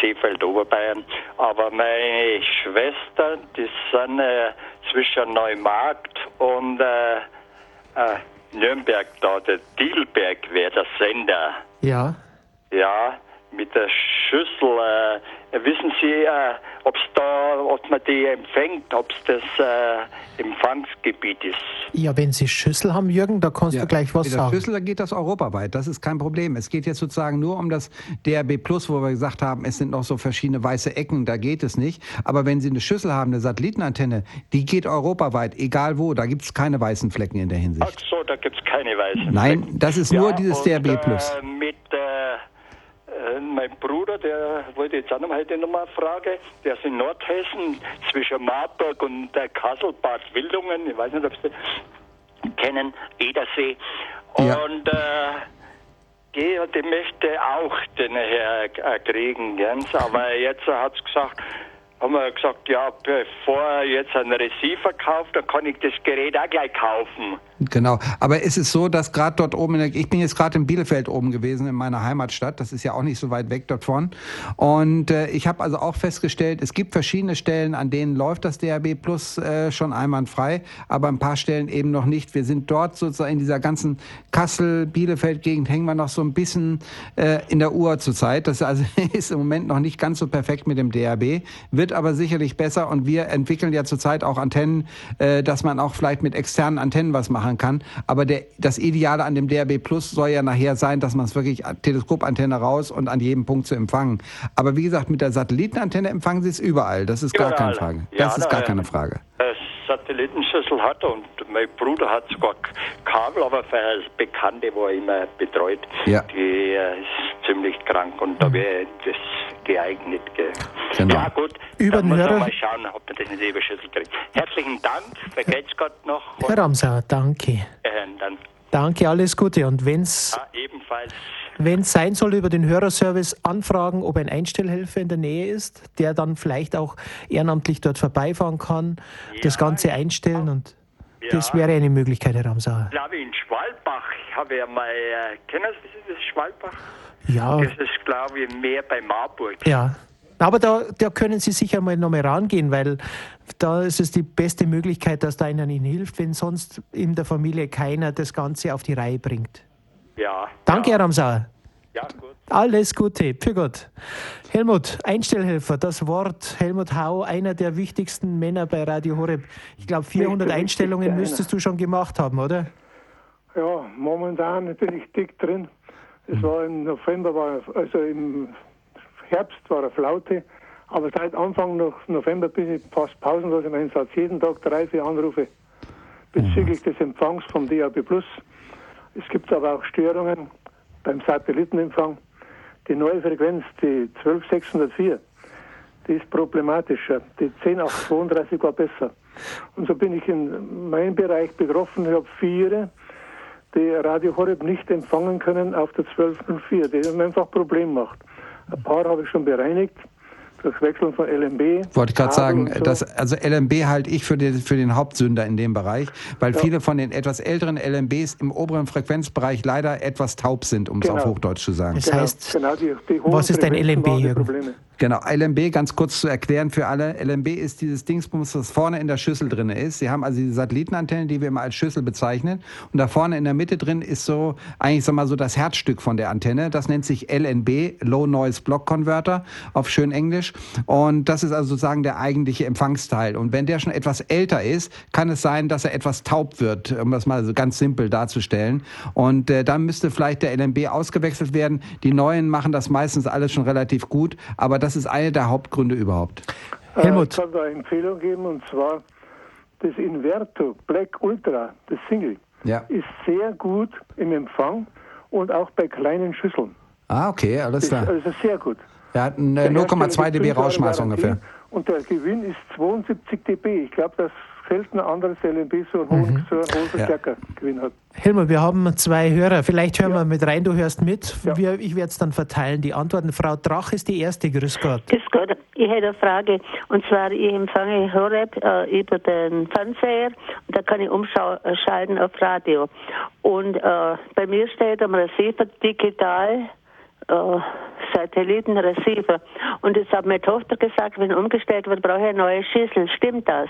Seefeld, Oberbayern. Aber meine Schwestern, die sind äh, zwischen Neumarkt und äh, äh, Nürnberg da, der Dielberg wäre der Sender. Ja. Ja, mit der Schüssel. Äh, wissen Sie, äh, ob's da, ob man die empfängt, ob es das äh, Empfangsgebiet ist? Ja, wenn Sie Schüssel haben, Jürgen, da kannst du gleich was mit der sagen. Schüssel, da geht das europaweit. Das ist kein Problem. Es geht jetzt sozusagen nur um das DRB Plus, wo wir gesagt haben, es sind noch so verschiedene weiße Ecken, da geht es nicht. Aber wenn Sie eine Schüssel haben, eine Satellitenantenne, die geht europaweit, egal wo. Da gibt es keine weißen Flecken in der Hinsicht. Ach so, da gibt es keine weißen. Nein, Flecken. das ist nur Ja, dieses und, DRB Plus. Äh, mit äh, mein Bruder, der wollte jetzt auch noch heute nochmal Frage, der ist in Nordhessen zwischen Marburg und äh, Kassel, Bad Wildungen, ich weiß nicht, ob Sie kennen, Edersee. Ja. Und äh, die möchte auch den Herr äh, kriegen, Jens, aber jetzt hat es gesagt, haben wir gesagt, ja, bevor er jetzt einen Receiver kauft, dann kann ich das Gerät auch gleich kaufen. Genau. Aber ist es so, dass gerade dort oben, der, ich bin jetzt gerade in Bielefeld oben gewesen, in meiner Heimatstadt. Das ist ja auch nicht so weit weg dort von. Und äh, ich habe also auch festgestellt, es gibt verschiedene Stellen, an denen läuft das DRB Plus äh, schon einwandfrei, aber ein paar Stellen eben noch nicht. Wir sind dort sozusagen in dieser ganzen Kassel-Bielefeld-Gegend hängen wir noch so ein bisschen äh, in der Uhr zurzeit. Das also ist im Moment noch nicht ganz so perfekt mit dem DRB, wird aber sicherlich besser und wir entwickeln ja zurzeit auch Antennen, äh, dass man auch vielleicht mit externen Antennen was machen kann. Aber der, das Ideale an dem DRB Plus soll ja nachher sein, dass man es wirklich Teleskopantenne raus und an jedem Punkt zu empfangen. Aber wie gesagt, mit der Satellitenantenne empfangen Sie es überall. Das ist gar keine Überall. Frage. Ja, Das ist da, gar äh, keine Frage. Äh, Satellitenschüssel hat und mein Bruder hat sogar Kabel, aber für eine Bekannte, wo er immer betreut, Ja. die äh, ist ziemlich krank und da wäre das geeignet. Genau. Ja gut, Über dann den muss man mal schauen, ob man das in die Schüssel kriegt. Herzlichen Dank, vergeht's Gott noch Herr Ramsauer, danke. äh, dann Danke, alles Gute. Und wenn es ja, ebenfalls Wenn es sein soll, über den Hörerservice anfragen, ob ein Einstellhelfer in der Nähe ist, der dann vielleicht auch ehrenamtlich dort vorbeifahren kann, das Ganze einstellen und das Ja. wäre eine Möglichkeit, Herr Ramsauer. glaube ich in Schwalbach habe ich mal, äh, kennen Sie das Schwalbach? Ja, Das ist glaube ich mehr bei Marburg. ja. Aber da, da können Sie sicher mal nochmal rangehen, weil da ist es die beste Möglichkeit, dass da einer Ihnen hilft, wenn sonst in der Familie keiner das Ganze auf die Reihe bringt. Ja. Danke, ja. Herr Ramsauer. Ja, gut. Alles Gute, für Gott. Helmut, Einstellhelfer, das Wort. Helmut Hau, einer der wichtigsten Männer bei Radio Horeb. Ich glaube, 400 Nicht der Einstellungen müsstest du schon gemacht haben, oder? Ja, momentan bin ich dick drin. Es war im November, war, also im Herbst war eine Flaute, aber seit Anfang noch November bin ich fast pausenlos im Einsatz. Jeden Tag drei, vier Anrufe bezüglich des Empfangs vom DAB+. Es gibt aber auch Störungen beim Satellitenempfang. Die neue Frequenz, die 12604, die ist problematischer. Die 10832 war besser. Und so bin ich in meinem Bereich betroffen. Ich habe vier, die Radio Horeb nicht empfangen können auf der 1204, die einfach Problem macht. Ein paar habe ich schon bereinigt durch Wechseln von LMB. Wollte ich gerade sagen, so. das, also LMB halte ich für den, für den Hauptsünder in dem Bereich, weil viele von den etwas älteren LMBs im oberen Frequenzbereich leider etwas taub sind, um es Genau. auf Hochdeutsch zu sagen. Das heißt, genau, die, die was ist ein LMB, Jürgen? Genau, LMB ganz kurz zu erklären für alle. LMB ist dieses Dingsbums, das vorne in der Schüssel drin ist. Sie haben also diese Satellitenantenne, die wir immer als Schüssel bezeichnen. Und da vorne in der Mitte drin ist so, eigentlich sag mal so das Herzstück von der Antenne. Das nennt sich LNB, Low Noise Block Converter, auf schön Englisch. Und das ist also sozusagen der eigentliche Empfangsteil. Und wenn der schon etwas älter ist, kann es sein, dass er etwas taub wird, um das mal so ganz simpel darzustellen. Und äh, dann müsste vielleicht der LNB ausgewechselt werden. Die neuen machen das meistens alles schon relativ gut, aber das ist einer der Hauptgründe überhaupt. Helmut. Äh, Ich kann da eine Empfehlung geben und zwar das Inverto Black Ultra, das Single, Ja. ist sehr gut im Empfang und auch bei kleinen Schüsseln. Ah, okay, alles Ist klar. also sehr gut. Er hat eine Der 0,2 Hersteller dB Rauschmaß ungefähr. Und der Gewinn ist 72 dB. Ich glaube, dass selten ein anderes LNB so einen hohen, so einen hohen Verstärkergewinn hat. Helmut, wir haben zwei Hörer. Vielleicht hören wir mit rein, du hörst mit. Ja. Wir, ich werde es dann verteilen, die Antworten. Frau Drach ist die erste. Grüß Gott. Grüß Gott, ich hätte eine Frage. Und zwar, ich empfange Horeb äh, über den Fernseher und da kann ich umschalten auf Radio. Und äh, bei mir steht am Receiver digital äh, Satellitenreceiver. Und jetzt hat meine Tochter gesagt, wenn umgestellt wird, brauche ich eine neue Schüssel. Stimmt das?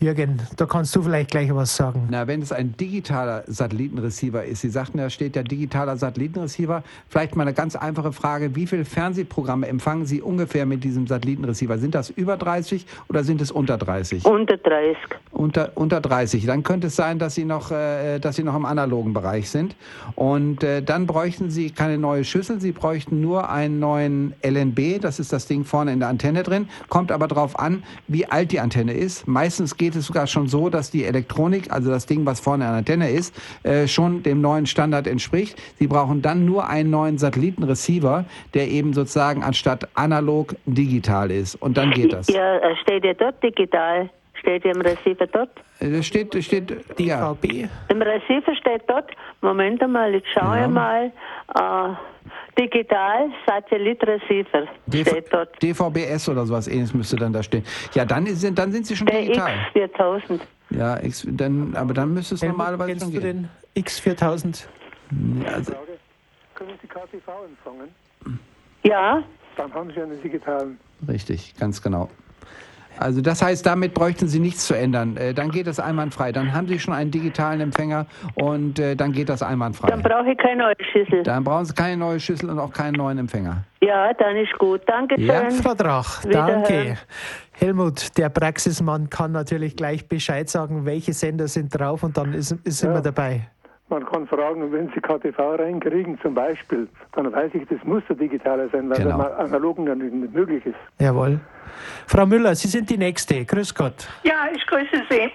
Jürgen, da kannst du vielleicht gleich was sagen. Na, wenn es ein digitaler Satellitenreceiver ist, Sie sagten, da steht ja digitaler Satellitenreceiver. Vielleicht mal eine ganz einfache Frage. Wie viele Fernsehprogramme empfangen Sie ungefähr mit diesem Satellitenreceiver? Sind das über 30 oder sind es unter 30? Unter 30. Unter, unter 30. Dann könnte es sein, dass Sie noch, äh, dass Sie noch im analogen Bereich sind. Und äh, dann bräuchten Sie keine neue Schüssel. Sie bräuchten nur einen neuen LNB. Das ist das Ding vorne in der Antenne drin. Kommt aber darauf an, wie alt die Antenne ist. Meistens geht es sogar schon so, dass die Elektronik, also das Ding, was vorne an der Antenne ist, äh, schon dem neuen Standard entspricht. Sie brauchen dann nur einen neuen Satellitenreceiver, der eben sozusagen anstatt analog digital ist. Und dann geht das. Ja, äh, steht ja dort digital. Steht ja im Receiver dort. Äh, Das steht, das steht, ja. DVB. Im Receiver steht dort, Moment einmal, jetzt schaue ich mal, äh, digital Satellitreceiver steht dort. DVBS oder sowas ähnliches müsste dann da stehen. Ja, dann, ist, dann sind sie schon Der digital. X4000. Ja, X, dann, aber dann müsste es Helmut, normalerweise kennst schon du gehen. den X4000? Ja, also, Frage, können Sie KTV empfangen? Ja, Dann haben Sie einen digitalen. richtig, ganz genau. Also das heißt, damit bräuchten Sie nichts zu ändern. Äh, dann geht das einwandfrei. Dann haben Sie schon einen digitalen Empfänger und äh, dann geht das einwandfrei. dann brauche ich keine neue Schüssel. Dann brauchen Sie keine neue Schüssel und auch keinen neuen Empfänger. Ja, dann ist gut. Dankeschön. Ja, Frau Drach, danke. Helmut, der Praxismann kann natürlich gleich Bescheid sagen, welche Sender sind drauf und dann ist, ist immer dabei. Man kann fragen, wenn Sie KTV reinkriegen zum Beispiel, dann weiß ich, das muss der digitaler sein, weil Genau. der analogen dann nicht möglich ist. Jawohl. Frau Müller, Sie sind die Nächste. Grüß Gott. Ja, ich grüße Sie.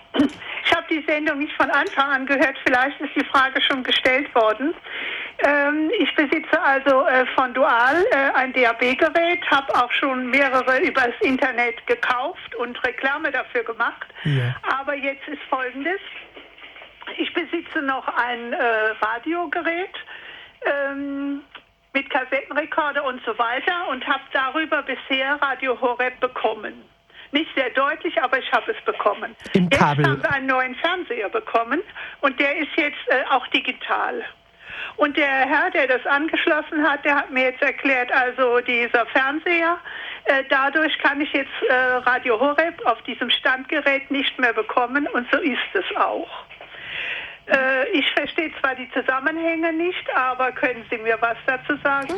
Ich habe die Sendung nicht von Anfang an gehört. Vielleicht ist die Frage schon gestellt worden. Ähm, ich besitze also äh, von Dual äh, ein DAB-Gerät, habe auch schon mehrere übers Internet gekauft und Reklame dafür gemacht. Ja. Aber jetzt ist Folgendes. Besitze noch ein äh, Radiogerät ähm, mit Kassettenrekorder und so weiter und habe darüber bisher Radio Horeb bekommen. Nicht sehr deutlich, aber ich habe es bekommen. Im jetzt Kabel. haben wir einen neuen Fernseher bekommen und der ist jetzt äh, auch digital. Und der Herr, der das angeschlossen hat, der hat mir jetzt erklärt, also dieser Fernseher, äh, dadurch kann ich jetzt äh, Radio Horeb auf diesem Standgerät nicht mehr bekommen und so ist es auch. Äh, ich verstehe zwar die Zusammenhänge nicht, aber können Sie mir was dazu sagen?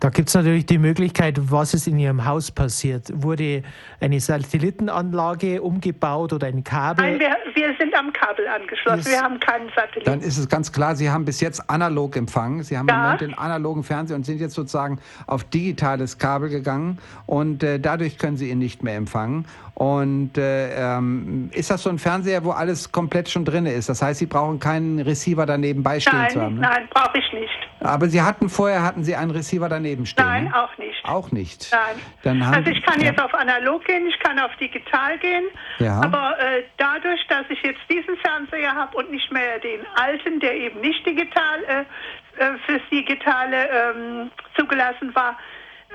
Da gibt es natürlich die Möglichkeit, was ist in Ihrem Haus passiert. Wurde eine Satellitenanlage umgebaut oder ein Kabel? Nein, wir, wir sind am Kabel angeschlossen. Ist- Wir haben keinen Satelliten. Dann ist es ganz klar, Sie haben bis jetzt analog empfangen. Sie haben im Ja. Moment den analogen Fernseher und sind jetzt sozusagen auf digitales Kabel gegangen. Und äh, dadurch können Sie ihn nicht mehr empfangen. Und äh, ähm, ist das so ein Fernseher, wo alles komplett schon drin ist? Das heißt, Sie brauchen keinen Receiver daneben beistehen nein, zu haben. Ne? nein, brauche ich nicht. Aber Sie hatten vorher hatten Sie einen Receiver daneben stehen. Nein, ne? auch nicht. Auch nicht. Nein. Dann haben also ich kann ja. jetzt auf analog gehen, ich kann auf digital gehen, Ja. aber äh, dadurch, dass ich jetzt diesen Fernseher habe und nicht mehr den alten, der eben nicht digital äh, äh, fürs Digitale ähm, zugelassen war,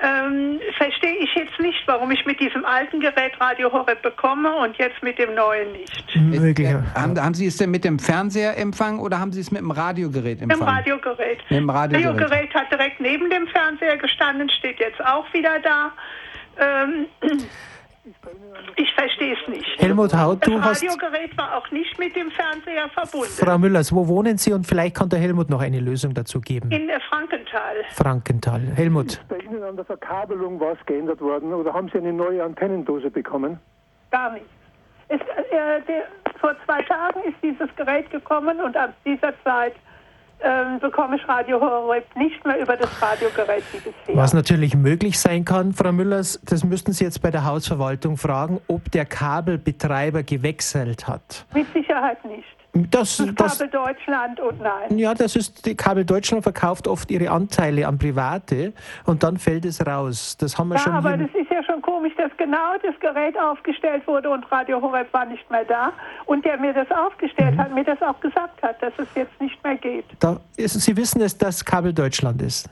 ähm, verstehe ich jetzt nicht, warum ich mit diesem alten Gerät Radio Horeb bekomme und jetzt mit dem neuen nicht. Möglich. Haben, haben Sie es denn mit dem Fernseher empfangen oder haben Sie es mit dem Radiogerät empfangen? Radiogerät. Mit dem Radiogerät. Radiogerät hat direkt neben dem Fernseher gestanden, steht jetzt auch wieder da. Ähm, ich verstehe es nicht. Helmut Haut, du das hast. Radiogerät war auch nicht mit dem Fernseher verbunden. Frau Müllers, wo wohnen Sie? Und vielleicht kann der Helmut noch eine Lösung dazu geben. In äh, Frankenthal. Frankenthal. Helmut. Bei Ihnen an der Verkabelung was geändert worden oder haben Sie eine neue Antennendose bekommen? Gar nicht. Es, äh, der, vor zwei Tagen ist dieses Gerät gekommen und ab dieser Zeit ähm, bekomme ich Radio Horeb nicht mehr über das Radiogerät wie bisher. Was natürlich möglich sein kann, Frau Müllers, das müssten Sie jetzt bei der Hausverwaltung fragen, ob der Kabelbetreiber gewechselt hat. Mit Sicherheit nicht. Das, das, Kabel Deutschland und nein. Ja, das ist, die Kabel Deutschland verkauft oft ihre Anteile an Private und dann fällt es raus. Das haben wir ja, schon aber das ist ja schon komisch, dass genau das Gerät aufgestellt wurde und Radio Horeb war nicht mehr da. Und der mir das aufgestellt Mhm. hat, mir das auch gesagt hat, dass es jetzt nicht mehr geht. da ist, Sie wissen es, dass Kabel Deutschland ist.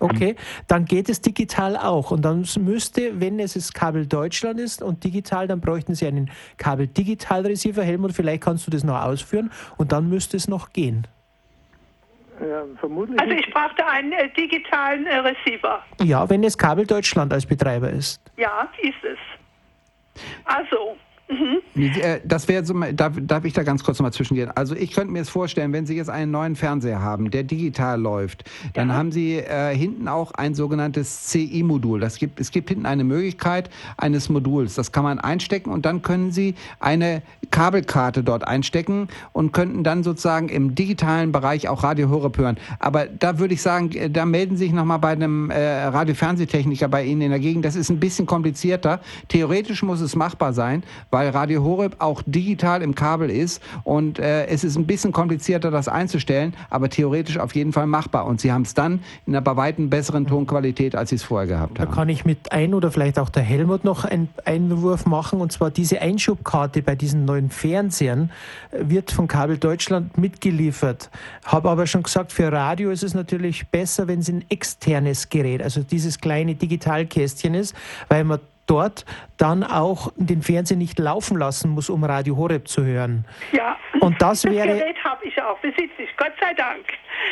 Okay, dann geht es digital auch. Und dann müsste, wenn es das Kabel Deutschland ist und digital, dann bräuchten Sie einen Kabel Digital Receiver. Helmut, vielleicht kannst du das noch ausführen und dann müsste es noch gehen. Ja, vermutlich. Also ich brauchte einen äh, digitalen äh, Receiver. Ja, wenn es Kabel Deutschland als Betreiber ist. Ja, ist es. Also, mhm. Äh, Das wäre so, darf, darf ich da ganz kurz nochmal zwischengehen? Also ich könnte mir es vorstellen, wenn Sie jetzt einen neuen Fernseher haben, der digital läuft, dann haben Sie äh, hinten auch ein sogenanntes CI-Modul. Das gibt, es gibt hinten eine Möglichkeit eines Moduls. Das kann man einstecken und dann können Sie eine Kabelkarte dort einstecken und könnten dann sozusagen im digitalen Bereich auch Radio Horeb hören. Aber da würde ich sagen, äh, da melden Sie sich nochmal bei einem äh, Radio-Fernsehtechniker bei Ihnen in der Gegend. Das ist ein bisschen komplizierter. Theoretisch muss es machbar sein, weil Radio Horeb auch digital im Kabel ist und äh, es ist ein bisschen komplizierter, das einzustellen, aber theoretisch auf jeden Fall machbar. Und Sie haben es dann in einer bei weitem besseren Tonqualität, als Sie es vorher gehabt Da haben. kann ich mit ein oder vielleicht auch der Helmut noch einen Einwurf machen. Und zwar diese Einschubkarte bei diesen neuen Fernsehern wird von Kabel Deutschland mitgeliefert. Habe aber schon gesagt, für Radio ist es natürlich besser, wenn es ein externes Gerät, also dieses kleine Digitalkästchen ist, weil man dort dann auch den Fernseher nicht laufen lassen muss, um Radio Horeb zu hören. ja. Und das wäre- Gerät habe ich auch, besitze ich, Gott sei Dank.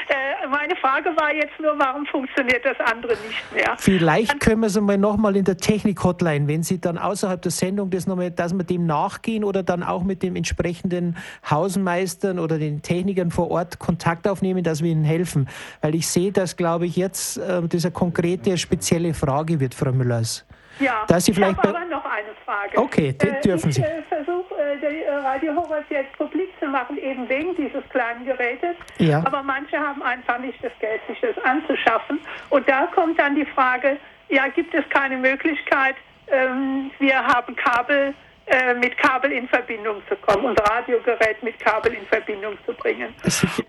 Äh, meine Frage war jetzt nur, warum funktioniert das andere nicht mehr? Vielleicht können wir es einmal nochmal in der Technik-Hotline, wenn Sie dann außerhalb der Sendung das nochmal, dass wir dem nachgehen oder dann auch mit dem entsprechenden Hausmeistern oder den Technikern vor Ort Kontakt aufnehmen, dass wir Ihnen helfen. Weil ich sehe, dass, glaube ich, jetzt äh, das eine konkrete, spezielle Frage wird, Frau Müllers. Ja, Da Sie ich vielleicht habe bei- aber noch eine Frage. Okay, die dürfen ich, Sie. Ich äh, versuche, äh, die äh, Radio Horeb jetzt publik zu machen, eben wegen dieses kleinen Gerätes. Ja. Aber manche haben einfach nicht das Geld, sich das anzuschaffen. Und da kommt dann die Frage, ja, gibt es keine Möglichkeit, ähm, wir haben Kabel, äh, mit Kabel in Verbindung zu kommen und Radiogerät mit Kabel in Verbindung zu bringen.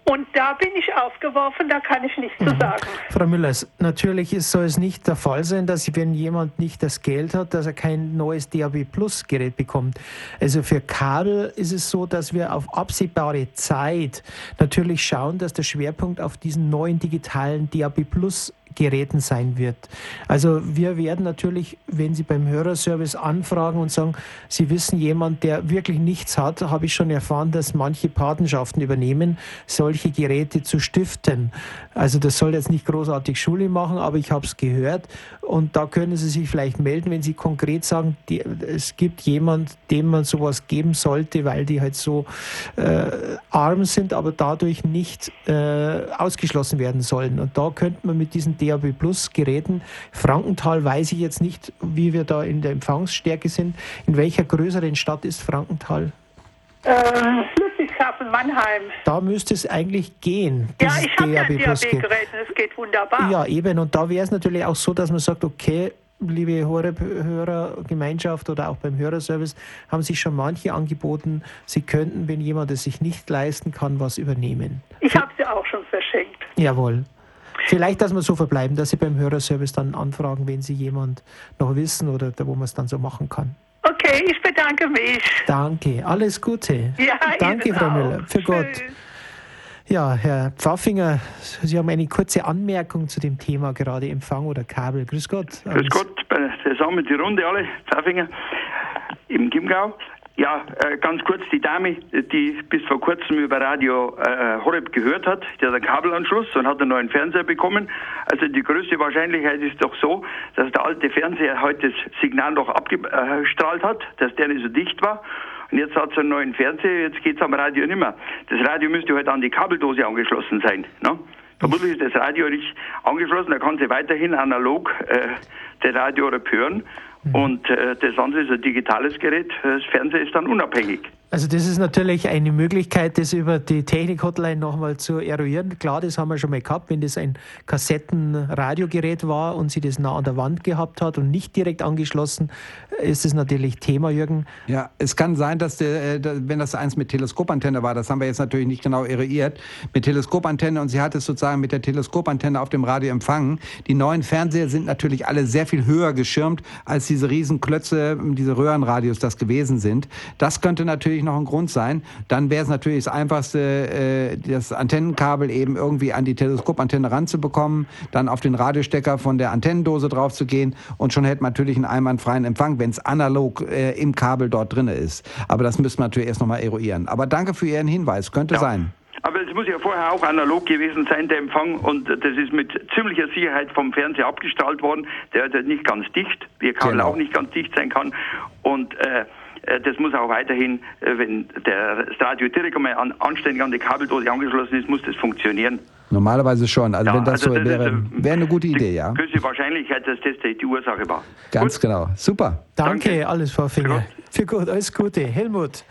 Und da bin ich aufgeworfen, da kann ich nichts Mhm. zu sagen. Frau Müllers, natürlich ist, soll es nicht der Fall sein, dass wenn jemand nicht das Geld hat, dass er kein neues DAB Plus Gerät bekommt. Also für Kabel ist es so, dass wir auf absehbare Zeit natürlich schauen, dass der Schwerpunkt auf diesen neuen digitalen DAB Plus Geräten sein wird. Also wir werden natürlich, wenn Sie beim Hörerservice anfragen und sagen, Sie wissen jemand, der wirklich nichts hat, habe ich schon erfahren, dass manche Patenschaften übernehmen, solche Geräte zu stiften. Also das soll jetzt nicht großartig Schule machen, aber ich habe es gehört und da können Sie sich vielleicht melden, wenn Sie konkret sagen, die, es gibt jemand, dem man sowas geben sollte, weil die halt so äh, arm sind, aber dadurch nicht äh, ausgeschlossen werden sollen. Und da könnte man mit diesen DAB Plus Geräten, Frankenthal weiß ich jetzt nicht, wie wir da in der Empfangsstärke sind. In welcher größeren Stadt ist Frankenthal? Äh, Ludwigshafen, Mannheim. Da müsste es eigentlich gehen. Ja, ich habe ja ein. DAB-Gerät und es geht wunderbar. Ja, eben. Und da wäre es natürlich auch so, dass man sagt, okay, liebe Horeb-Hörergemeinschaft oder auch beim Hörerservice haben sich schon manche angeboten, sie könnten, wenn jemand es sich nicht leisten kann, was übernehmen. Ich habe sie auch schon verschenkt. Jawohl. Vielleicht, dass wir so verbleiben, dass Sie beim Hörerservice dann anfragen, wenn Sie jemand noch wissen oder da, wo man es dann so machen kann. Okay, ich bedanke mich. Danke, alles Gute. Ja, Danke, Ihnen Frau auch. Müller. Für Gott. Ja, Herr Pfaffinger, Sie haben eine kurze Anmerkung zu dem Thema gerade Empfang oder Kabel. Grüß Gott. Grüß Gott, zusammen die Runde alle, Pfaffinger, im Chiemgau. Ja, äh, ganz kurz, die Dame, die bis vor kurzem über Radio äh, Horeb gehört hat, die hat einen Kabelanschluss und hat einen neuen Fernseher bekommen. Also die größte Wahrscheinlichkeit ist doch so, dass der alte Fernseher heute das Signal noch abgestrahlt hat, dass der nicht so dicht war. Und jetzt hat sie einen neuen Fernseher, jetzt geht's am Radio nicht mehr. Das Radio müsste heute an die Kabeldose angeschlossen sein. Ne? Vermutlich ist das Radio nicht angeschlossen, da kann sie weiterhin analog äh, das Radio hören. Und äh, das andere ist ein digitales Gerät, das Fernseher ist dann unabhängig. Also das ist natürlich eine Möglichkeit, das über die Technik-Hotline nochmal zu eruieren. Klar, das haben wir schon mal gehabt, wenn das ein Kassettenradiogerät war und sie das nah an der Wand gehabt hat und nicht direkt angeschlossen, ist das natürlich Thema, Jürgen. Ja, es kann sein, dass der, äh, wenn das eins mit Teleskopantenne war, das haben wir jetzt natürlich nicht genau eruiert, mit Teleskopantenne und sie hat es sozusagen mit der Teleskopantenne auf dem Radio empfangen. Die neuen Fernseher sind natürlich alle sehr viel höher geschirmt, als diese Riesenklötze, diese Röhrenradios das gewesen sind. Das könnte natürlich natürlich noch ein Grund sein. Dann wäre es natürlich das Einfachste, äh, das Antennenkabel eben irgendwie an die Teleskopantenne ranzubekommen, dann auf den Radiostecker von der Antennendose drauf zu gehen und schon hätte man natürlich einen einwandfreien Empfang, wenn es analog äh, im Kabel dort drin ist. Aber das müsste man natürlich erst nochmal eruieren. Aber danke für Ihren Hinweis, könnte ja. sein. Aber es muss ja vorher auch analog gewesen sein, der Empfang, und das ist mit ziemlicher Sicherheit vom Fernseher abgestrahlt worden. Der ist nicht ganz dicht, wie Kabel genau. auch nicht ganz dicht sein kann. Und äh, das muss auch weiterhin, äh, wenn der, das Radio direkt einmal an, anständig an die Kabeldose angeschlossen ist, muss das funktionieren. Normalerweise schon. Also ja, wenn das also so das wäre, äh, wäre eine gute Idee, ja. Größte Wahrscheinlichkeit, dass das die Ursache war. Ganz Gut. genau. Super. Danke, Danke. alles Frau Finger. Für gut, alles Gute. Helmut.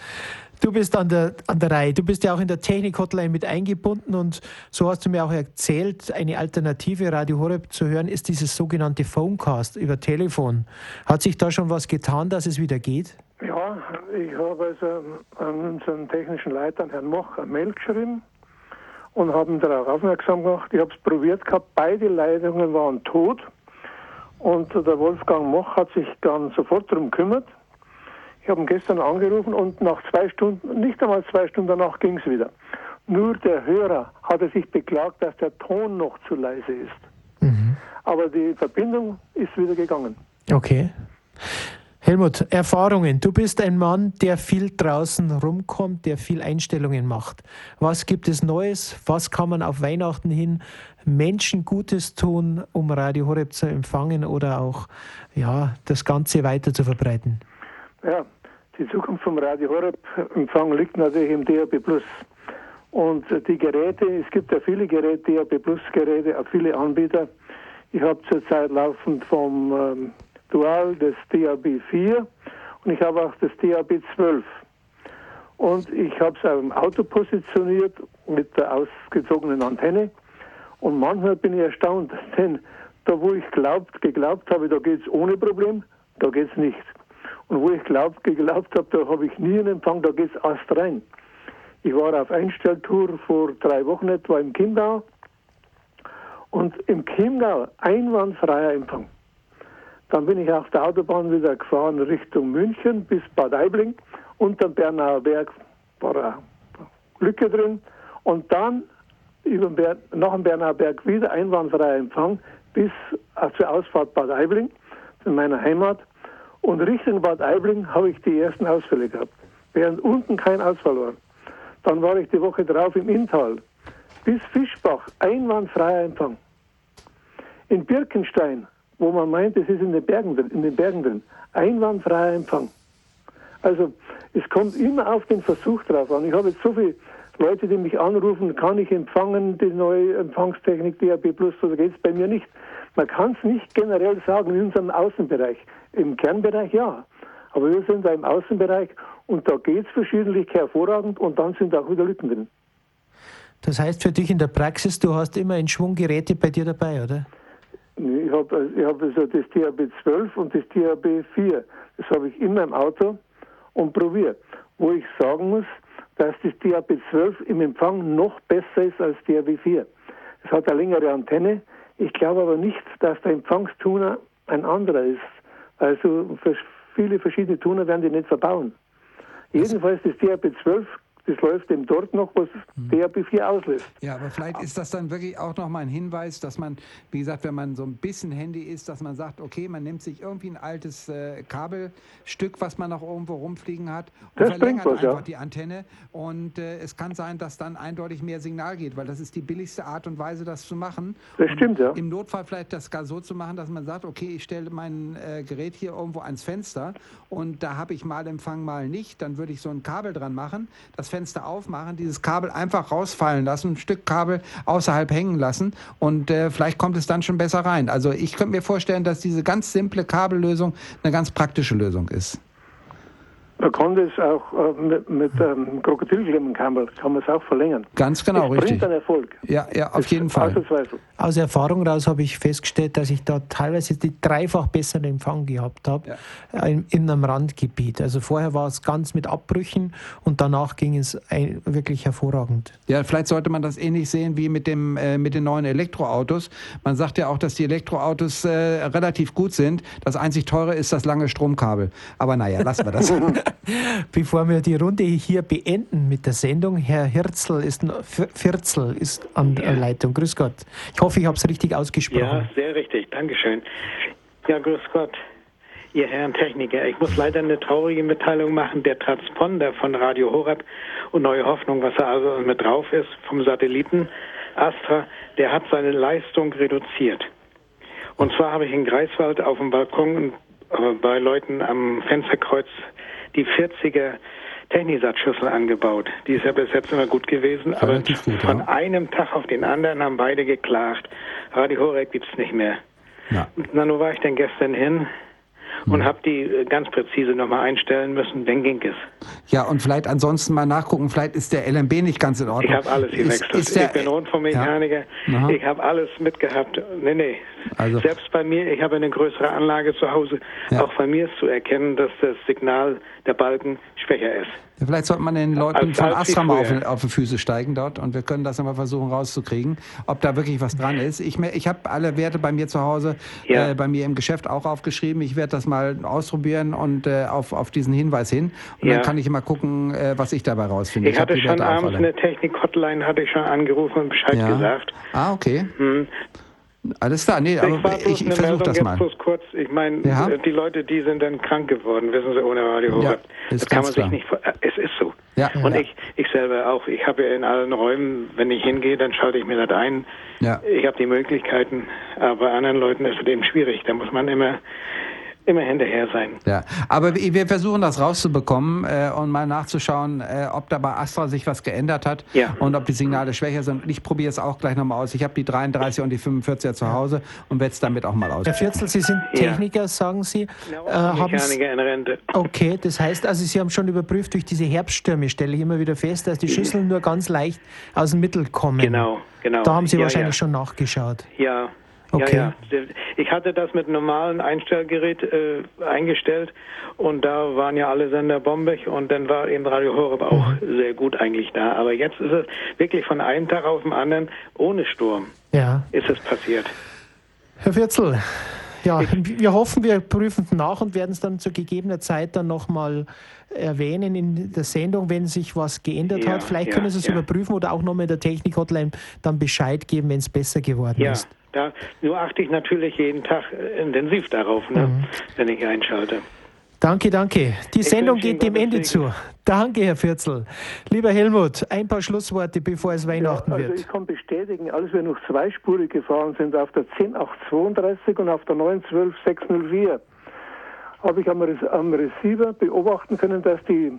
Du bist an der, an der Reihe. Du bist ja auch in der Technik-Hotline mit eingebunden und so hast du mir auch erzählt, eine Alternative Radio Horeb zu hören ist dieses sogenannte Phonecast über Telefon. Hat sich da schon was getan, dass es wieder geht? Ich habe also an unseren technischen Leiter, Herrn Moch, eine Mail geschrieben und habe ihn darauf aufmerksam gemacht. Ich habe es probiert gehabt, beide Leitungen waren tot und der Wolfgang Moch hat sich dann sofort darum gekümmert. Ich habe ihn gestern angerufen und nach zwei Stunden, nicht einmal zwei Stunden danach ging es wieder. Nur der Hörer hatte sich beklagt, dass der Ton noch zu leise ist. Mhm. Aber die Verbindung ist wieder gegangen. Okay. Helmut, Erfahrungen. Du bist ein Mann, der viel draußen rumkommt, der viel Einstellungen macht. Was gibt es Neues? Was kann man auf Weihnachten hin Menschen Gutes tun, um Radio Horeb zu empfangen oder auch ja, das Ganze weiter zu verbreiten? Ja, die Zukunft vom Radio Horeb Empfang liegt natürlich im DAB Plus. Und die Geräte, es gibt ja viele Geräte, DAB Plus Geräte, auch viele Anbieter. Ich habe zurzeit laufend vom ähm, Dual das DAB 4 und ich habe auch das DAB 12. Und ich habe es auch im Auto positioniert mit der ausgezogenen Antenne. Und manchmal bin ich erstaunt, denn da wo ich glaubt, geglaubt habe, da geht es ohne Problem, da geht es nicht. Und wo ich glaubt, geglaubt habe, da habe ich nie einen Empfang, da geht es erst rein. Ich war auf Einstelltour vor drei Wochen etwa im Chiemgau und im Chiemgau einwandfreier Empfang. Dann bin ich auf der Autobahn wieder gefahren Richtung München bis Bad Aibling. Unter dem Bernauer Berg war eine Lücke drin. Und dann über Ber nach dem Bernauer Berg wieder einwandfreier Empfang bis zur Ausfahrt Bad Aibling, in meiner Heimat. Und Richtung Bad Aibling habe ich die ersten Ausfälle gehabt, während unten kein Ausfall war. Dann war ich die Woche drauf im Inntal. Bis Fischbach einwandfreier Empfang. In Birkenstein wo man meint, es ist in den Bergen drin, in den Bergen drin. Einwandfreier Empfang. Also es kommt immer auf den Versuch drauf an. Ich habe jetzt so viele Leute, die mich anrufen, kann ich empfangen, die neue Empfangstechnik DAB Plus, oder geht es bei mir nicht. Man kann es nicht generell sagen in unserem Außenbereich. Im Kernbereich ja. Aber wir sind da im Außenbereich und da geht es verschiedentlich hervorragend und dann sind auch wieder Lücken drin. Das heißt für dich in der Praxis, du hast immer ein Schwung Geräte bei dir dabei, oder? Ich habe ich hab also das THB 12 und das THB 4. Das habe ich immer im Auto und probiert. Wo ich sagen muss, dass das THB 12 im Empfang noch besser ist als THB 4. Es hat eine längere Antenne. Ich glaube aber nicht, dass der Empfangstuner ein anderer ist. Also viele verschiedene Tuner werden die nicht verbauen. Jedenfalls das THB 12 das läuft dem dort noch, was mhm. DRB4 auslöst. Ja, aber vielleicht ist das dann wirklich auch nochmal ein Hinweis, dass man, wie gesagt, wenn man so ein bisschen Handy ist, dass man sagt, okay, man nimmt sich irgendwie ein altes äh, Kabelstück, was man noch irgendwo rumfliegen hat und das verlängert was, einfach ja. die Antenne und äh, es kann sein, dass dann eindeutig mehr Signal geht, weil das ist die billigste Art und Weise, das zu machen. Das und stimmt, ja. Im Notfall vielleicht das gar so zu machen, dass man sagt, okay, ich stelle mein äh, Gerät hier irgendwo ans Fenster und da habe ich mal Empfang, mal nicht, dann würde ich so ein Kabel dran machen. Das Fenster aufmachen, dieses Kabel einfach rausfallen lassen, ein Stück Kabel außerhalb hängen lassen und äh, vielleicht kommt es dann schon besser rein. Also ich könnte mir vorstellen, dass diese ganz simple Kabellösung eine ganz praktische Lösung ist. Man kann das auch äh, mit, mit ähm, Krokodilklemmenkabel, kann man es auch verlängern. Ganz genau, das richtig. bringt einen Erfolg. Ja, ja, auf jeden Fall. Aus Erfahrung raus habe ich festgestellt, dass ich da teilweise die dreifach besseren Empfang gehabt habe in, in einem Randgebiet. Also vorher war es ganz mit Abbrüchen und danach ging es ein, wirklich hervorragend. Ja, vielleicht sollte man das ähnlich sehen wie mit, dem, äh, mit den neuen Elektroautos. Man sagt ja auch, dass die Elektroautos äh, relativ gut sind. Das einzig teure ist das lange Stromkabel. Aber naja, lassen wir das. Bevor wir die Runde hier beenden mit der Sendung, Herr Hirzel ist, Vierzel ist an der Leitung. Grüß Gott. Ich hoffe, ich habe es richtig ausgesprochen. Ja, sehr richtig. Dankeschön. Ja, grüß Gott. Ihr Herren Techniker, ich muss leider eine traurige Mitteilung machen. Der Transponder von Radio Horeb und Neue Hoffnung, was da also mit drauf ist, vom Satelliten Astra, der hat seine Leistung reduziert. Und zwar habe ich in Greifswald auf dem Balkon äh, bei Leuten am Fensterkreuz die 40er Technisatzschüssel angebaut. Die ist ja bis jetzt immer gut gewesen, aber gut, von ja. einem Tag auf den anderen haben beide geklagt. Radio Horeb gibt's nicht mehr. Ja. Na, nun war ich dann gestern hin und habe die äh, ganz präzise nochmal einstellen müssen, dann ging es. Ja, und vielleicht ansonsten mal nachgucken, vielleicht ist der LMB nicht ganz in Ordnung. Ich habe alles Ist- gewechselt. Ist der, ich bin Rundfunkmechaniker. Ja. Ich habe alles mitgehabt. Nee, nee. Also- Selbst bei mir, ich habe eine größere Anlage zu Hause. Ja. Auch bei mir ist zu erkennen, dass das Signal der Balken schwächer ist. Vielleicht sollte man den Leuten von Astra mal auf, auf die Füße steigen dort und wir können das mal versuchen rauszukriegen, ob da wirklich was dran ist. Ich, ich habe alle Werte bei mir zu Hause, Ja. äh, bei mir im Geschäft auch aufgeschrieben. Ich werde das mal ausprobieren und äh, auf, auf diesen Hinweis hin. Und Ja. dann kann ich immer gucken, äh, was ich dabei rausfinde. Ich, hab hatte schon Werte abends der Technik-Hotline hatte ich schon angerufen und Bescheid Ja. gesagt. Ah, okay. Hm. Alles klar. Nee, ich war aber ich, ich versuche das mal. bloß kurz. Ich meine, Ja. äh, die Leute, die sind dann krank geworden, wissen Sie, ohne Radio Ja, das kann man klar. sich nicht äh, Es ist so. Ja. Und Ja. ich, ich selber auch. Ich habe ja in allen Räumen, wenn ich hingehe, dann schalte ich mir das ein. Ja. Ich habe die Möglichkeiten, aber bei anderen Leuten ist es eben schwierig. Da muss man immer, immer hinterher sein. Ja, aber wir versuchen das rauszubekommen äh, und mal nachzuschauen, äh, ob da bei Astra sich was geändert hat Ja. und ob die Signale schwächer sind. Und ich probiere es auch gleich nochmal aus. Ich habe die 33 und die 45er zu Hause und werde es damit auch mal aus. Herr Vierzel, Sie sind Ja. Techniker, sagen Sie. Äh, haben's- Mechaniker in Rente. Okay, das heißt also, Sie haben schon überprüft, durch diese Herbststürme stelle ich immer wieder fest, dass die Schüsseln nur ganz leicht aus dem Mittel kommen. Genau, genau. Da haben Sie Ja, wahrscheinlich ja. schon nachgeschaut. Ja. Okay. Ja, ja. Ich hatte das mit einem normalen Einstellgerät äh, eingestellt und da waren ja alle Sender bombig und dann war eben Radio Horeb auch Mhm. sehr gut eigentlich da. Aber jetzt ist es wirklich von einem Tag auf den anderen ohne Sturm Ja. ist es passiert. Herr Vierzel, ja, wir hoffen, wir prüfen nach und werden es dann zu gegebener Zeit dann nochmal erwähnen in der Sendung, wenn sich was geändert Ja, hat. Vielleicht ja, können Sie es ja. überprüfen oder auch nochmal in der Technik-Hotline dann Bescheid geben, wenn es besser geworden Ja, ist. Da nur achte ich natürlich jeden Tag äh, intensiv darauf, ne, Mhm. wenn ich einschalte. Danke, danke. Die Sendung wünsche Ihnen geht dem Ende zu. Danke, Herr Vierzel. Lieber Helmut, ein paar Schlussworte, bevor es Weihnachten also wird. ich kann bestätigen, als wir noch zweispurig gefahren sind auf der 10832 und auf der 912604, habe ich am, Re am Receiver beobachten können, dass die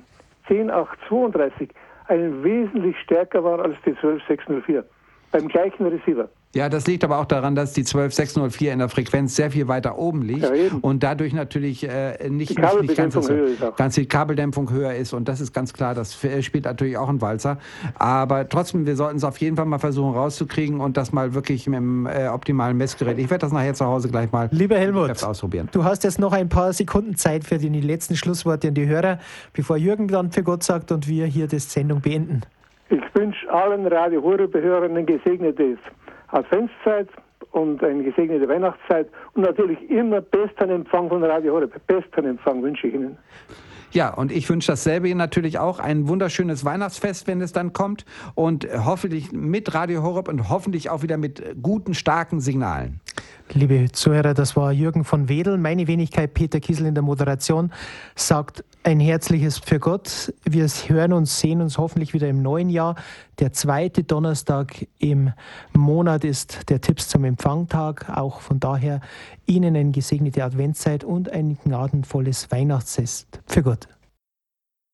10832 einen wesentlich stärker war als die 12604 beim gleichen Receiver. Ja, das liegt aber auch daran, dass die 12604 in der Frequenz sehr viel weiter oben liegt Ja, und dadurch natürlich äh, nicht, Die nicht, nicht ganz, Kabeldämpfung höher ist ganz die Kabeldämpfung höher ist und das ist ganz klar, das f- spielt natürlich auch ein Walzer. Aber trotzdem, wir sollten es auf jeden Fall mal versuchen rauszukriegen und das mal wirklich mit dem äh, optimalen Messgerät. Ich werde das nachher zu Hause gleich mal Lieber Helmut, ausprobieren. Du hast jetzt noch ein paar Sekunden Zeit für die letzten Schlussworte an die Hörer, bevor Jürgen dann für Gott sagt und wir hier die Sendung beenden. Ich wünsche allen Radio Horeb-Behörern eine gesegnete Adventszeit und eine gesegnete Weihnachtszeit und natürlich immer besten Empfang von Radio Horeb. Besten Empfang wünsche ich Ihnen. Ja, und ich wünsche dasselbe natürlich auch. Ein wunderschönes Weihnachtsfest, wenn es dann kommt. Und hoffentlich mit Radio Horeb und hoffentlich auch wieder mit guten, starken Signalen. Liebe Zuhörer, das war Jürgen von Wedel. Meine Wenigkeit Peter Kiesel in der Moderation sagt ein herzliches für Gott. Wir hören uns, sehen uns hoffentlich wieder im neuen Jahr. Der zweite Donnerstag im Monat ist der Tipps zum Empfangtag. Auch von daher Ihnen eine gesegnete Adventszeit und ein gnadenvolles Weihnachtsfest. Für Gott.